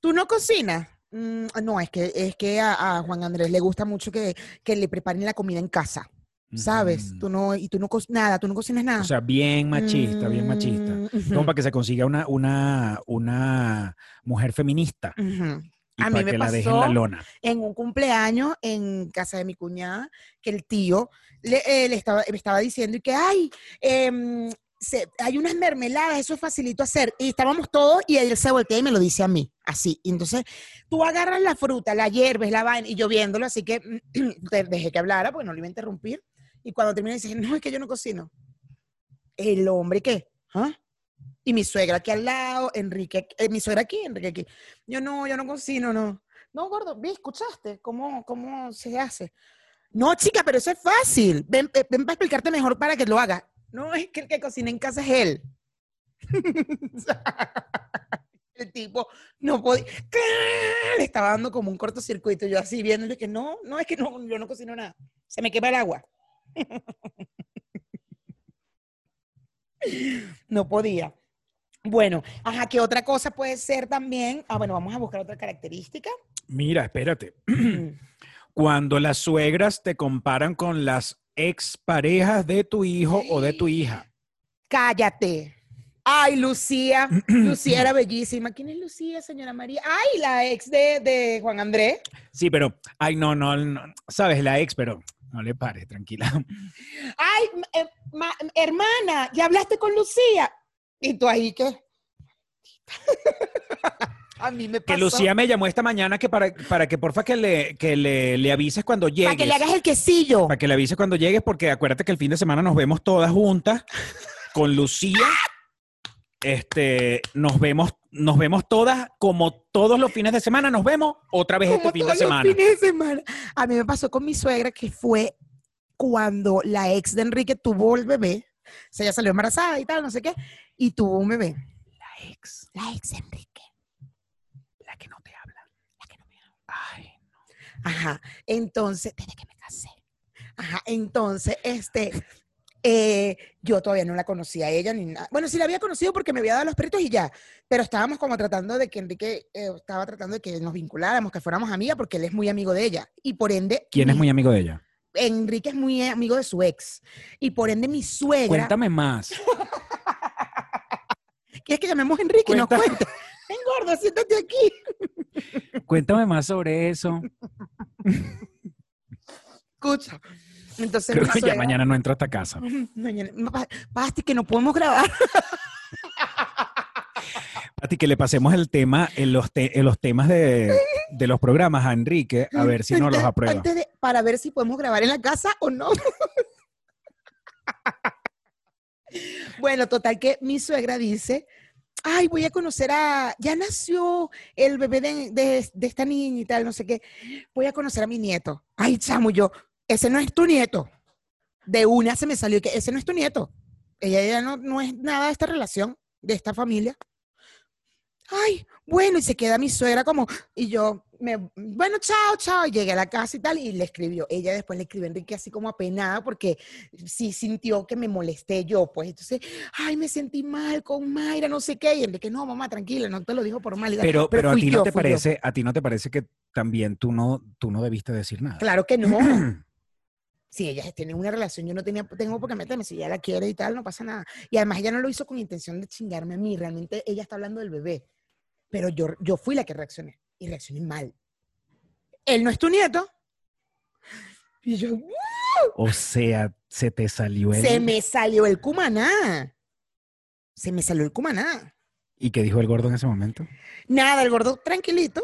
Speaker 2: ¿Tú no cocinas? Mm, no, es que, es que a, a Juan Andrés le gusta mucho que, que le preparen la comida en casa, ¿sabes?
Speaker 1: Ujú.
Speaker 2: Tú no, y tú no, nada, tú no cocinas nada.
Speaker 1: O sea, bien machista, bien machista.
Speaker 2: Mm, ujú,
Speaker 1: Como para que se consiga una, una, una mujer feminista
Speaker 2: ujú.
Speaker 1: Y
Speaker 2: A mí me
Speaker 1: que la dejen en la
Speaker 2: pasó
Speaker 1: lona.
Speaker 2: en un cumpleaños en casa de mi cuñada, que el tío le, eh, le estaba, me estaba diciendo y que, ay, em, se- hay unas mermeladas, eso es facilito hacer. Y estábamos todos y él se voltea y me lo dice a mí, así. Y entonces tú agarras la fruta, la hierves, la vaina, y yo viéndolo, así que te dejé que hablara porque no lo iba a interrumpir. Y cuando termina dice, no, es que yo no cocino. El hombre, ¿qué? ¿Ah? Y mi suegra aquí al lado, Enrique, eh, mi suegra aquí, Enrique aquí. Yo no, yo no cocino, no. No, gordo, vi, escuchaste cómo, cómo se hace. No, chica, pero eso es fácil. Ven, eh, ven para explicarte mejor para que lo haga. No, es que el que cocina en casa es él. el tipo no podía. Le estaba dando como un cortocircuito. Yo así viéndole que no, no, es que no, yo no cocino nada. Se me quema el agua. no podía. Bueno, ajá, ¿qué otra cosa puede ser también? Ah, bueno, vamos a buscar otra característica.
Speaker 1: Mira, espérate. Cuando las suegras te comparan con las exparejas de tu hijo o de tu hija.
Speaker 2: Cállate. Ay, Lucía. Lucía era bellísima. ¿Quién es Lucía, señora María? Ay, la ex de, de Juan Andrés.
Speaker 1: Sí, pero, ay, no, no, no, sabes, la ex, pero no le pares, tranquila.
Speaker 2: Ay, eh, ma- hermana, ¿ya hablaste con Lucía? ¿Y tú ahí qué? A mí me pasó.
Speaker 1: Que Lucía me llamó esta mañana que para, para que porfa que le, que le, le avises cuando llegues.
Speaker 2: Para que le hagas el quesillo.
Speaker 1: Para que le avises cuando llegues, porque acuérdate que el fin de semana nos vemos todas juntas con Lucía. Este, nos vemos, nos vemos todas como todos los fines de semana, nos vemos otra vez este fin de
Speaker 2: los
Speaker 1: semana.
Speaker 2: fines de semana. A mí me pasó con mi suegra que fue cuando la ex de Enrique tuvo el bebé. O sea, ella salió embarazada y tal, no sé qué, y tuvo un bebé.
Speaker 1: La ex,
Speaker 2: La ex Enrique.
Speaker 1: la que no te habla.
Speaker 2: La que no me ama.
Speaker 1: Ay,
Speaker 2: Ajá. Entonces, desde que me casé. Ajá. Entonces, este, eh, yo todavía no la conocía a ella ni nada. Bueno, sí la había conocido porque me había dado los peritos y ya. Pero estábamos como tratando de que Enrique, eh, estaba tratando de que nos vinculáramos, que fuéramos amigas, porque él es muy amigo de ella. Y por ende.
Speaker 1: ¿Quién es muy amigo de ella?
Speaker 2: Enrique es muy amigo de su ex. Y por ende, mi suegra.
Speaker 1: Cuéntame más.
Speaker 2: ¿Quieres que llamemos a Enrique y nos
Speaker 1: Cuenta-
Speaker 2: cuente? Ven, gordo, siéntate aquí.
Speaker 1: Cuéntame más sobre eso.
Speaker 2: Escucha. Entonces,
Speaker 1: Creo que ya mañana no entro a esta casa.
Speaker 2: Mañana- Basti, que no podemos grabar.
Speaker 1: Pati, que le pasemos el tema, en los, te- en los temas de, de los programas a Enrique, a ver si nos los aprueba.
Speaker 2: de- para ver si podemos grabar en la casa o no. bueno, total que mi suegra dice, ay, voy a conocer a, ya nació el bebé de, de- de esta niña y tal, no sé qué, voy a conocer a mi nieto. Ay, chamo, yo, ese no es tu nieto. De una se me salió que ese no es tu nieto. Ella ya no, no es nada de esta relación, de esta familia. Ay, bueno, y se queda mi suegra como, y yo, me, bueno, chao, chao, y llegué a la casa y tal, y le escribió, ella después le escribió a Enrique así como apenada, porque sí sintió que me molesté yo, pues, entonces, ay, me sentí mal con Mayra, no sé qué, y Enrique, no, mamá, tranquila, no te lo dijo por mal. tal,
Speaker 1: Pero, pero, a ti
Speaker 2: yo,
Speaker 1: no te
Speaker 2: yo.
Speaker 1: parece, a ti no te parece que también tú no, tú no debiste decir nada.
Speaker 2: Claro que no. Si ella tiene una relación, yo no tenía, tengo por qué meterme, si ella la quiere y tal, no pasa nada. Y además ella no lo hizo con intención de chingarme a mí, realmente ella está hablando del bebé. Pero yo, yo fui la que reaccioné y reaccioné mal. Él no es tu nieto. Y yo,
Speaker 1: O sea, se te salió el...
Speaker 2: se me salió el cumaná. Se me salió el cumaná.
Speaker 1: ¿Y qué dijo el gordo en ese momento?
Speaker 2: Nada, el gordo tranquilito.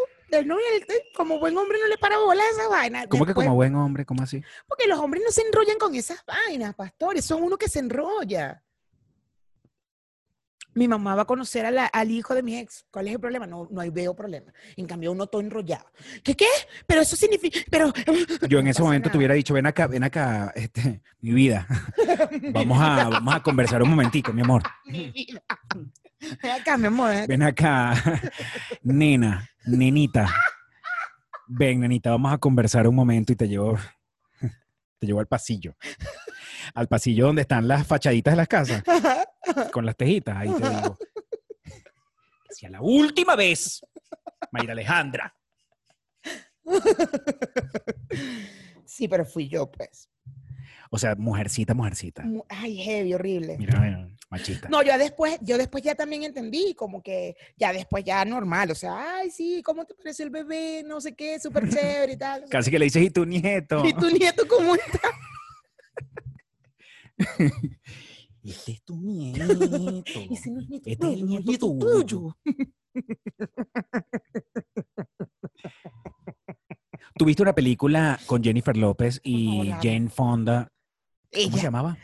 Speaker 2: Como buen hombre no le para bola a esa vaina.
Speaker 1: ¿Cómo que como buen hombre? ¿Cómo así?
Speaker 2: Porque los hombres no se enrollan con esas vainas, pastores. Son uno que se enrolla. Mi mamá va a conocer a la- al hijo de mi ex. ¿Cuál es el problema? No, no hay veo problema. En cambio, uno todo enrollado. ¿Qué qué? Pero eso significa. Pero.
Speaker 1: Yo en
Speaker 2: No
Speaker 1: ese momento te hubiera dicho, ven acá, ven acá, este, mi vida. Vamos a, vamos a conversar un momentico, mi amor.
Speaker 2: Mi vida. Ven acá, mi amor. ¿eh?
Speaker 1: Ven acá, nena, nenita. Ven, nenita, vamos a conversar un momento y te llevo, te llevo al pasillo. Al pasillo donde están las fachaditas de las casas, con las tejitas. Ahí te digo. Hacia la última vez, Mayra Alejandra.
Speaker 2: Sí, pero fui yo, pues.
Speaker 1: O sea, mujercita, mujercita.
Speaker 2: Mu- Ay, heavy, horrible.
Speaker 1: Mira, mira, machista.
Speaker 2: No, yo después, yo después ya también entendí, como que ya después ya normal, o sea, ay, sí, ¿cómo te parece el bebé? No sé qué, súper chévere y tal.
Speaker 1: Casi que le dices, ¿y tu nieto?
Speaker 2: ¿Y tu nieto cómo está?
Speaker 1: Este es tu nieto.
Speaker 2: Ese no es nieto
Speaker 1: Este es el nieto
Speaker 2: nieto
Speaker 1: tuyo. Tuviste una película con Jennifer López y. Jane Fonda. ¿Cómo
Speaker 2: Ella.
Speaker 1: se llamaba?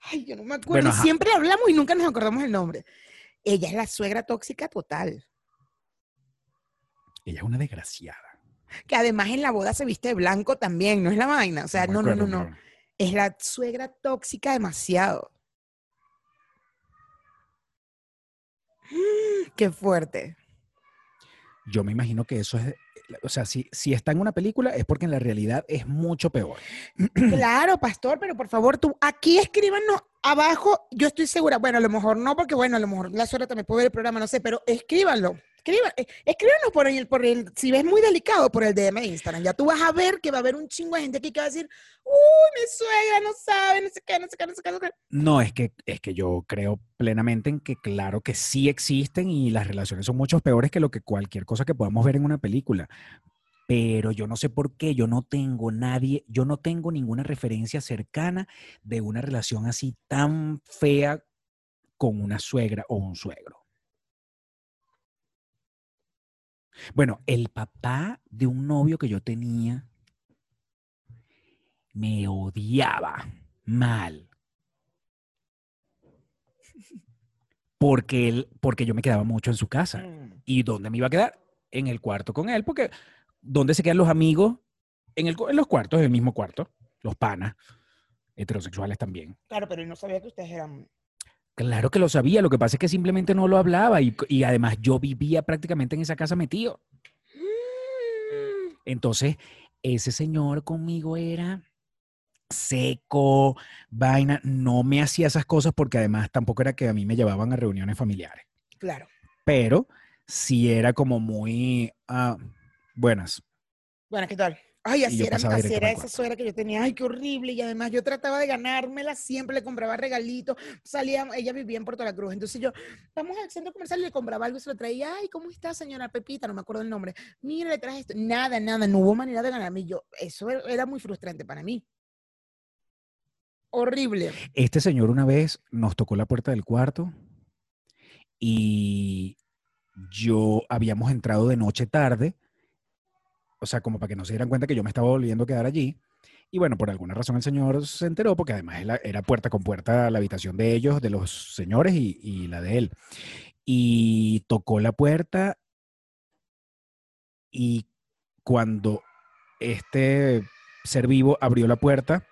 Speaker 2: Ay, yo no me acuerdo.
Speaker 1: Bueno.
Speaker 2: Siempre hablamos y nunca nos acordamos el nombre. Ella es la suegra tóxica total.
Speaker 1: Ella es una desgraciada.
Speaker 2: Que además en la boda se viste de blanco también, no es la vaina. O sea, no, no, no, no. Es la suegra tóxica demasiado. Qué fuerte.
Speaker 1: Yo me imagino que eso es, o sea, si, si está en una película es porque en la realidad es mucho peor.
Speaker 2: Claro, pastor, pero por favor, tú aquí escríbanos abajo. Yo estoy segura, bueno, a lo mejor no, porque bueno, a lo mejor la suegra también puede ver el programa, no sé, pero escríbanlo. Escriban, eh, escríbanos por el, por el, si ves muy delicado, por el DM de Instagram. Ya tú vas a ver que va a haber un chingo de gente aquí que va a decir, uy, mi suegra no sabe, no sé qué, no sé qué, no sé qué, no sé qué.
Speaker 1: No, es que, es que yo creo plenamente en que claro que sí existen y las relaciones son mucho peores que lo que cualquier cosa que podamos ver en una película. Pero yo no sé por qué, yo no tengo nadie, yo no tengo ninguna referencia cercana de una relación así tan fea con una suegra o un suegro. Bueno, el papá de un novio que yo tenía me odiaba mal. Porque, él, porque yo me quedaba mucho en su casa.
Speaker 2: Mm.
Speaker 1: ¿Y dónde me iba a quedar? En el cuarto con él, porque ¿dónde se quedan los amigos? En, el, en los cuartos, en el mismo cuarto. Los panas, heterosexuales también.
Speaker 2: Claro, pero yo no sabía que ustedes eran.
Speaker 1: Claro que lo sabía, lo que pasa es que simplemente no lo hablaba y, y además yo vivía prácticamente en esa casa metido. Entonces, ese señor conmigo era seco, vaina, no me hacía esas cosas porque además tampoco era que a mí me llevaban a reuniones familiares,
Speaker 2: Claro.
Speaker 1: pero sí era como muy ah, buenas.
Speaker 2: Bueno, ¿qué tal? Ay, así era, así esa suegra que yo tenía. Ay, qué horrible. Y además yo trataba de ganármela siempre, le compraba regalitos. Salía, ella vivía en Puerto La Cruz. Entonces yo, vamos al centro comercial y le compraba algo y se lo traía. Ay, ¿cómo está, señora Pepita? No me acuerdo el nombre. Mira, le traje esto. Nada, nada. No hubo manera de ganarme. Yo, eso era- era muy frustrante para mí. Horrible.
Speaker 1: Este señor una vez nos tocó la puerta del cuarto y yo habíamos entrado de noche tarde, o sea, como para que no se dieran cuenta que yo me estaba volviendo a quedar allí. Y bueno, por alguna razón el señor se enteró, porque además era, puerta con puerta la habitación de ellos, de los señores y, y la de él. Y tocó la puerta y cuando este ser vivo abrió la puerta,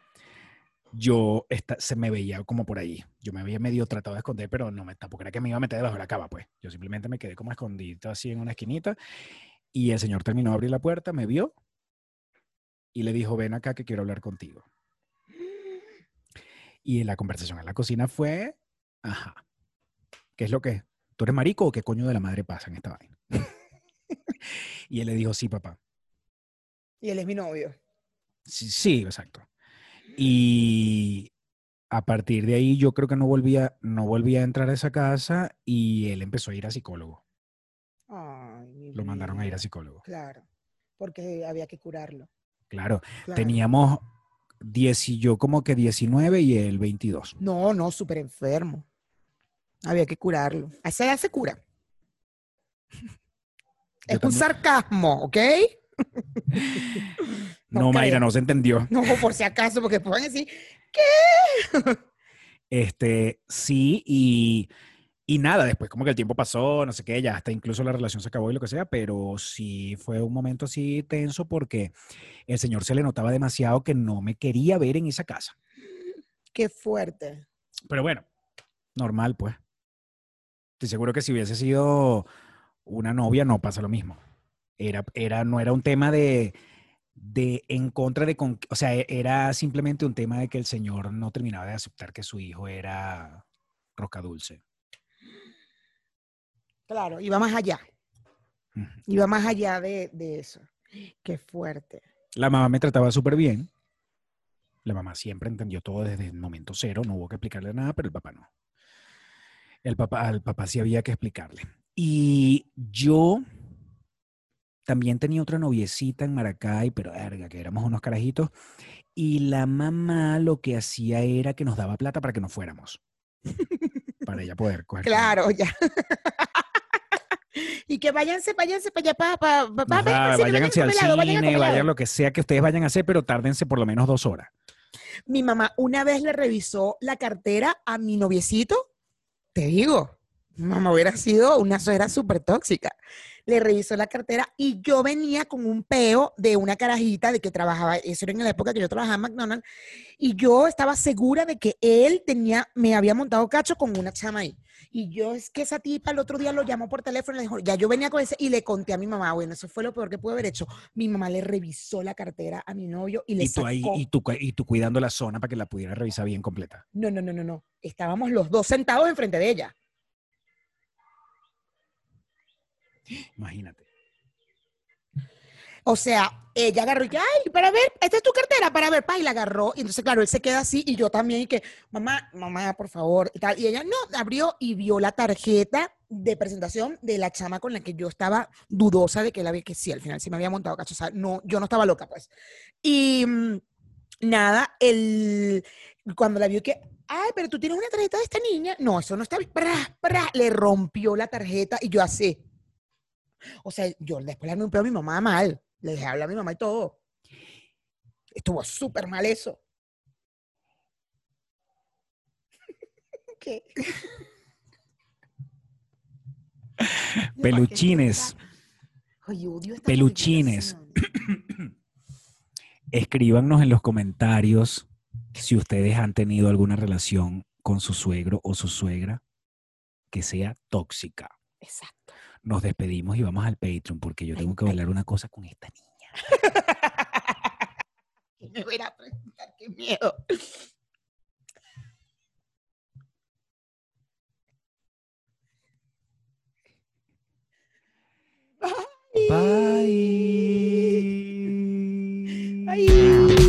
Speaker 1: yo esta- se me veía como por ahí. Yo me había medio tratado de esconder, pero no me, tampoco era que me iba a meter debajo de la cama, pues. Yo simplemente me quedé como escondido así en una esquinita y el señor terminó de abrir la puerta, me vio y le dijo, ven acá que quiero hablar contigo. Y la conversación en la cocina fue, ajá, ¿qué es lo que es? ¿Tú eres marico o qué coño de la madre pasa en esta vaina? y él le dijo, sí, papá.
Speaker 2: Y él es mi novio.
Speaker 1: Sí, sí, exacto. Y a partir de ahí yo creo que no volvía, no volvía a entrar a esa casa y él empezó a ir a psicólogo.
Speaker 2: Mi
Speaker 1: Lo mandaron a ir a psicólogo.
Speaker 2: Claro. Porque había que curarlo.
Speaker 1: Claro,
Speaker 2: Claro.
Speaker 1: teníamos 10 y yo como que 19 y él 22.
Speaker 2: No, no, súper enfermo. Había que curarlo. A esa edad se cura.
Speaker 1: Yo
Speaker 2: es un sarcasmo, ¿ok?
Speaker 1: No,
Speaker 2: Ok.
Speaker 1: Mayra, no se entendió.
Speaker 2: No, por si acaso, porque pueden decir,
Speaker 1: Este, sí, y, y nada, después como que el tiempo pasó, no sé qué, ya hasta incluso la relación se acabó y lo que sea, pero sí fue un momento así tenso porque el señor se le notaba demasiado que no me quería ver en esa casa.
Speaker 2: qué fuerte.
Speaker 1: Pero bueno, normal, pues. Estoy seguro que si hubiese sido una novia no pasa lo mismo. Era, era, no era un tema de, de en contra de, con- o sea, e- era simplemente un tema de que el señor no terminaba de aceptar que su hijo era roca dulce.
Speaker 2: Claro, iba más allá.
Speaker 1: Ujú.
Speaker 2: Iba más allá de, de eso. Qué fuerte.
Speaker 1: La mamá me trataba súper bien. La mamá siempre entendió todo desde el momento cero, no hubo que explicarle nada, pero el papá no. El papá, al papá sí había que explicarle. Y yo también tenía otra noviecita en Maracay, pero verga, que éramos unos carajitos. Y la mamá lo que hacía era que nos daba plata para que nos fuéramos. para ella poder coger.
Speaker 2: Claro, ya. Y que váyanse, váyanse para allá, para, para, para,
Speaker 1: Ajá,
Speaker 2: váyanse, que
Speaker 1: vayan hacia el
Speaker 2: comer helado, vayan a
Speaker 1: cine, vayan
Speaker 2: helado.
Speaker 1: lo que sea que ustedes vayan a hacer, pero tárdense por lo menos dos horas.
Speaker 2: Mi mamá una vez le revisó la cartera a mi noviecito. Te digo, mamá hubiera sido una suegra súper tóxica. Le revisó la cartera y yo venía con un peo de una carajita de que trabajaba, eso era en la época que yo trabajaba en McDonald's, y yo estaba segura de que él tenía, me había montado cacho con una chama ahí. Y yo es que esa tipa el otro día lo llamó por teléfono y le dijo, ya yo venía con ese, y le conté a mi mamá, bueno, eso fue lo peor que pude haber hecho. Mi mamá le revisó la cartera a mi novio y le
Speaker 1: Y tú, ahí,
Speaker 2: sacó-
Speaker 1: y, tú, y tú cuidando la zona para que la pudiera revisar bien completa.
Speaker 2: No, no, no, no, no. Estábamos los dos sentados enfrente de ella.
Speaker 1: Imagínate.
Speaker 2: O sea, ella agarró y que, ay, para ver, esta es tu cartera, para ver, pa, y la agarró. Y entonces, claro, él se queda así y yo también, y que, mamá, mamá, por favor, y tal. Y ella no, abrió y vio la tarjeta de presentación de la chama con la que yo estaba dudosa de que la vi, que sí, al final sí me había montado cacho. O sea, no, yo no estaba loca, pues. Y mm, nada, el, cuando la vio que, ay, pero tú tienes una tarjeta de esta niña. No, eso no está bien. Pra, pra, le rompió la tarjeta y yo así. O sea, yo después le pedo a mi mamá mal. Le dejé hablar a mi mamá y todo. Estuvo súper mal eso. ¿Qué?
Speaker 1: Peluchines.
Speaker 2: Ay, odio estas
Speaker 1: Peluchines. Escríbanos en los comentarios si ustedes han tenido alguna relación con su suegro o su suegra que sea tóxica.
Speaker 2: Exacto
Speaker 1: nos despedimos y vamos al Patreon porque yo tengo que bailar una cosa con esta niña.
Speaker 2: me voy a preguntar, qué miedo. Bye. Bye.
Speaker 1: Bye.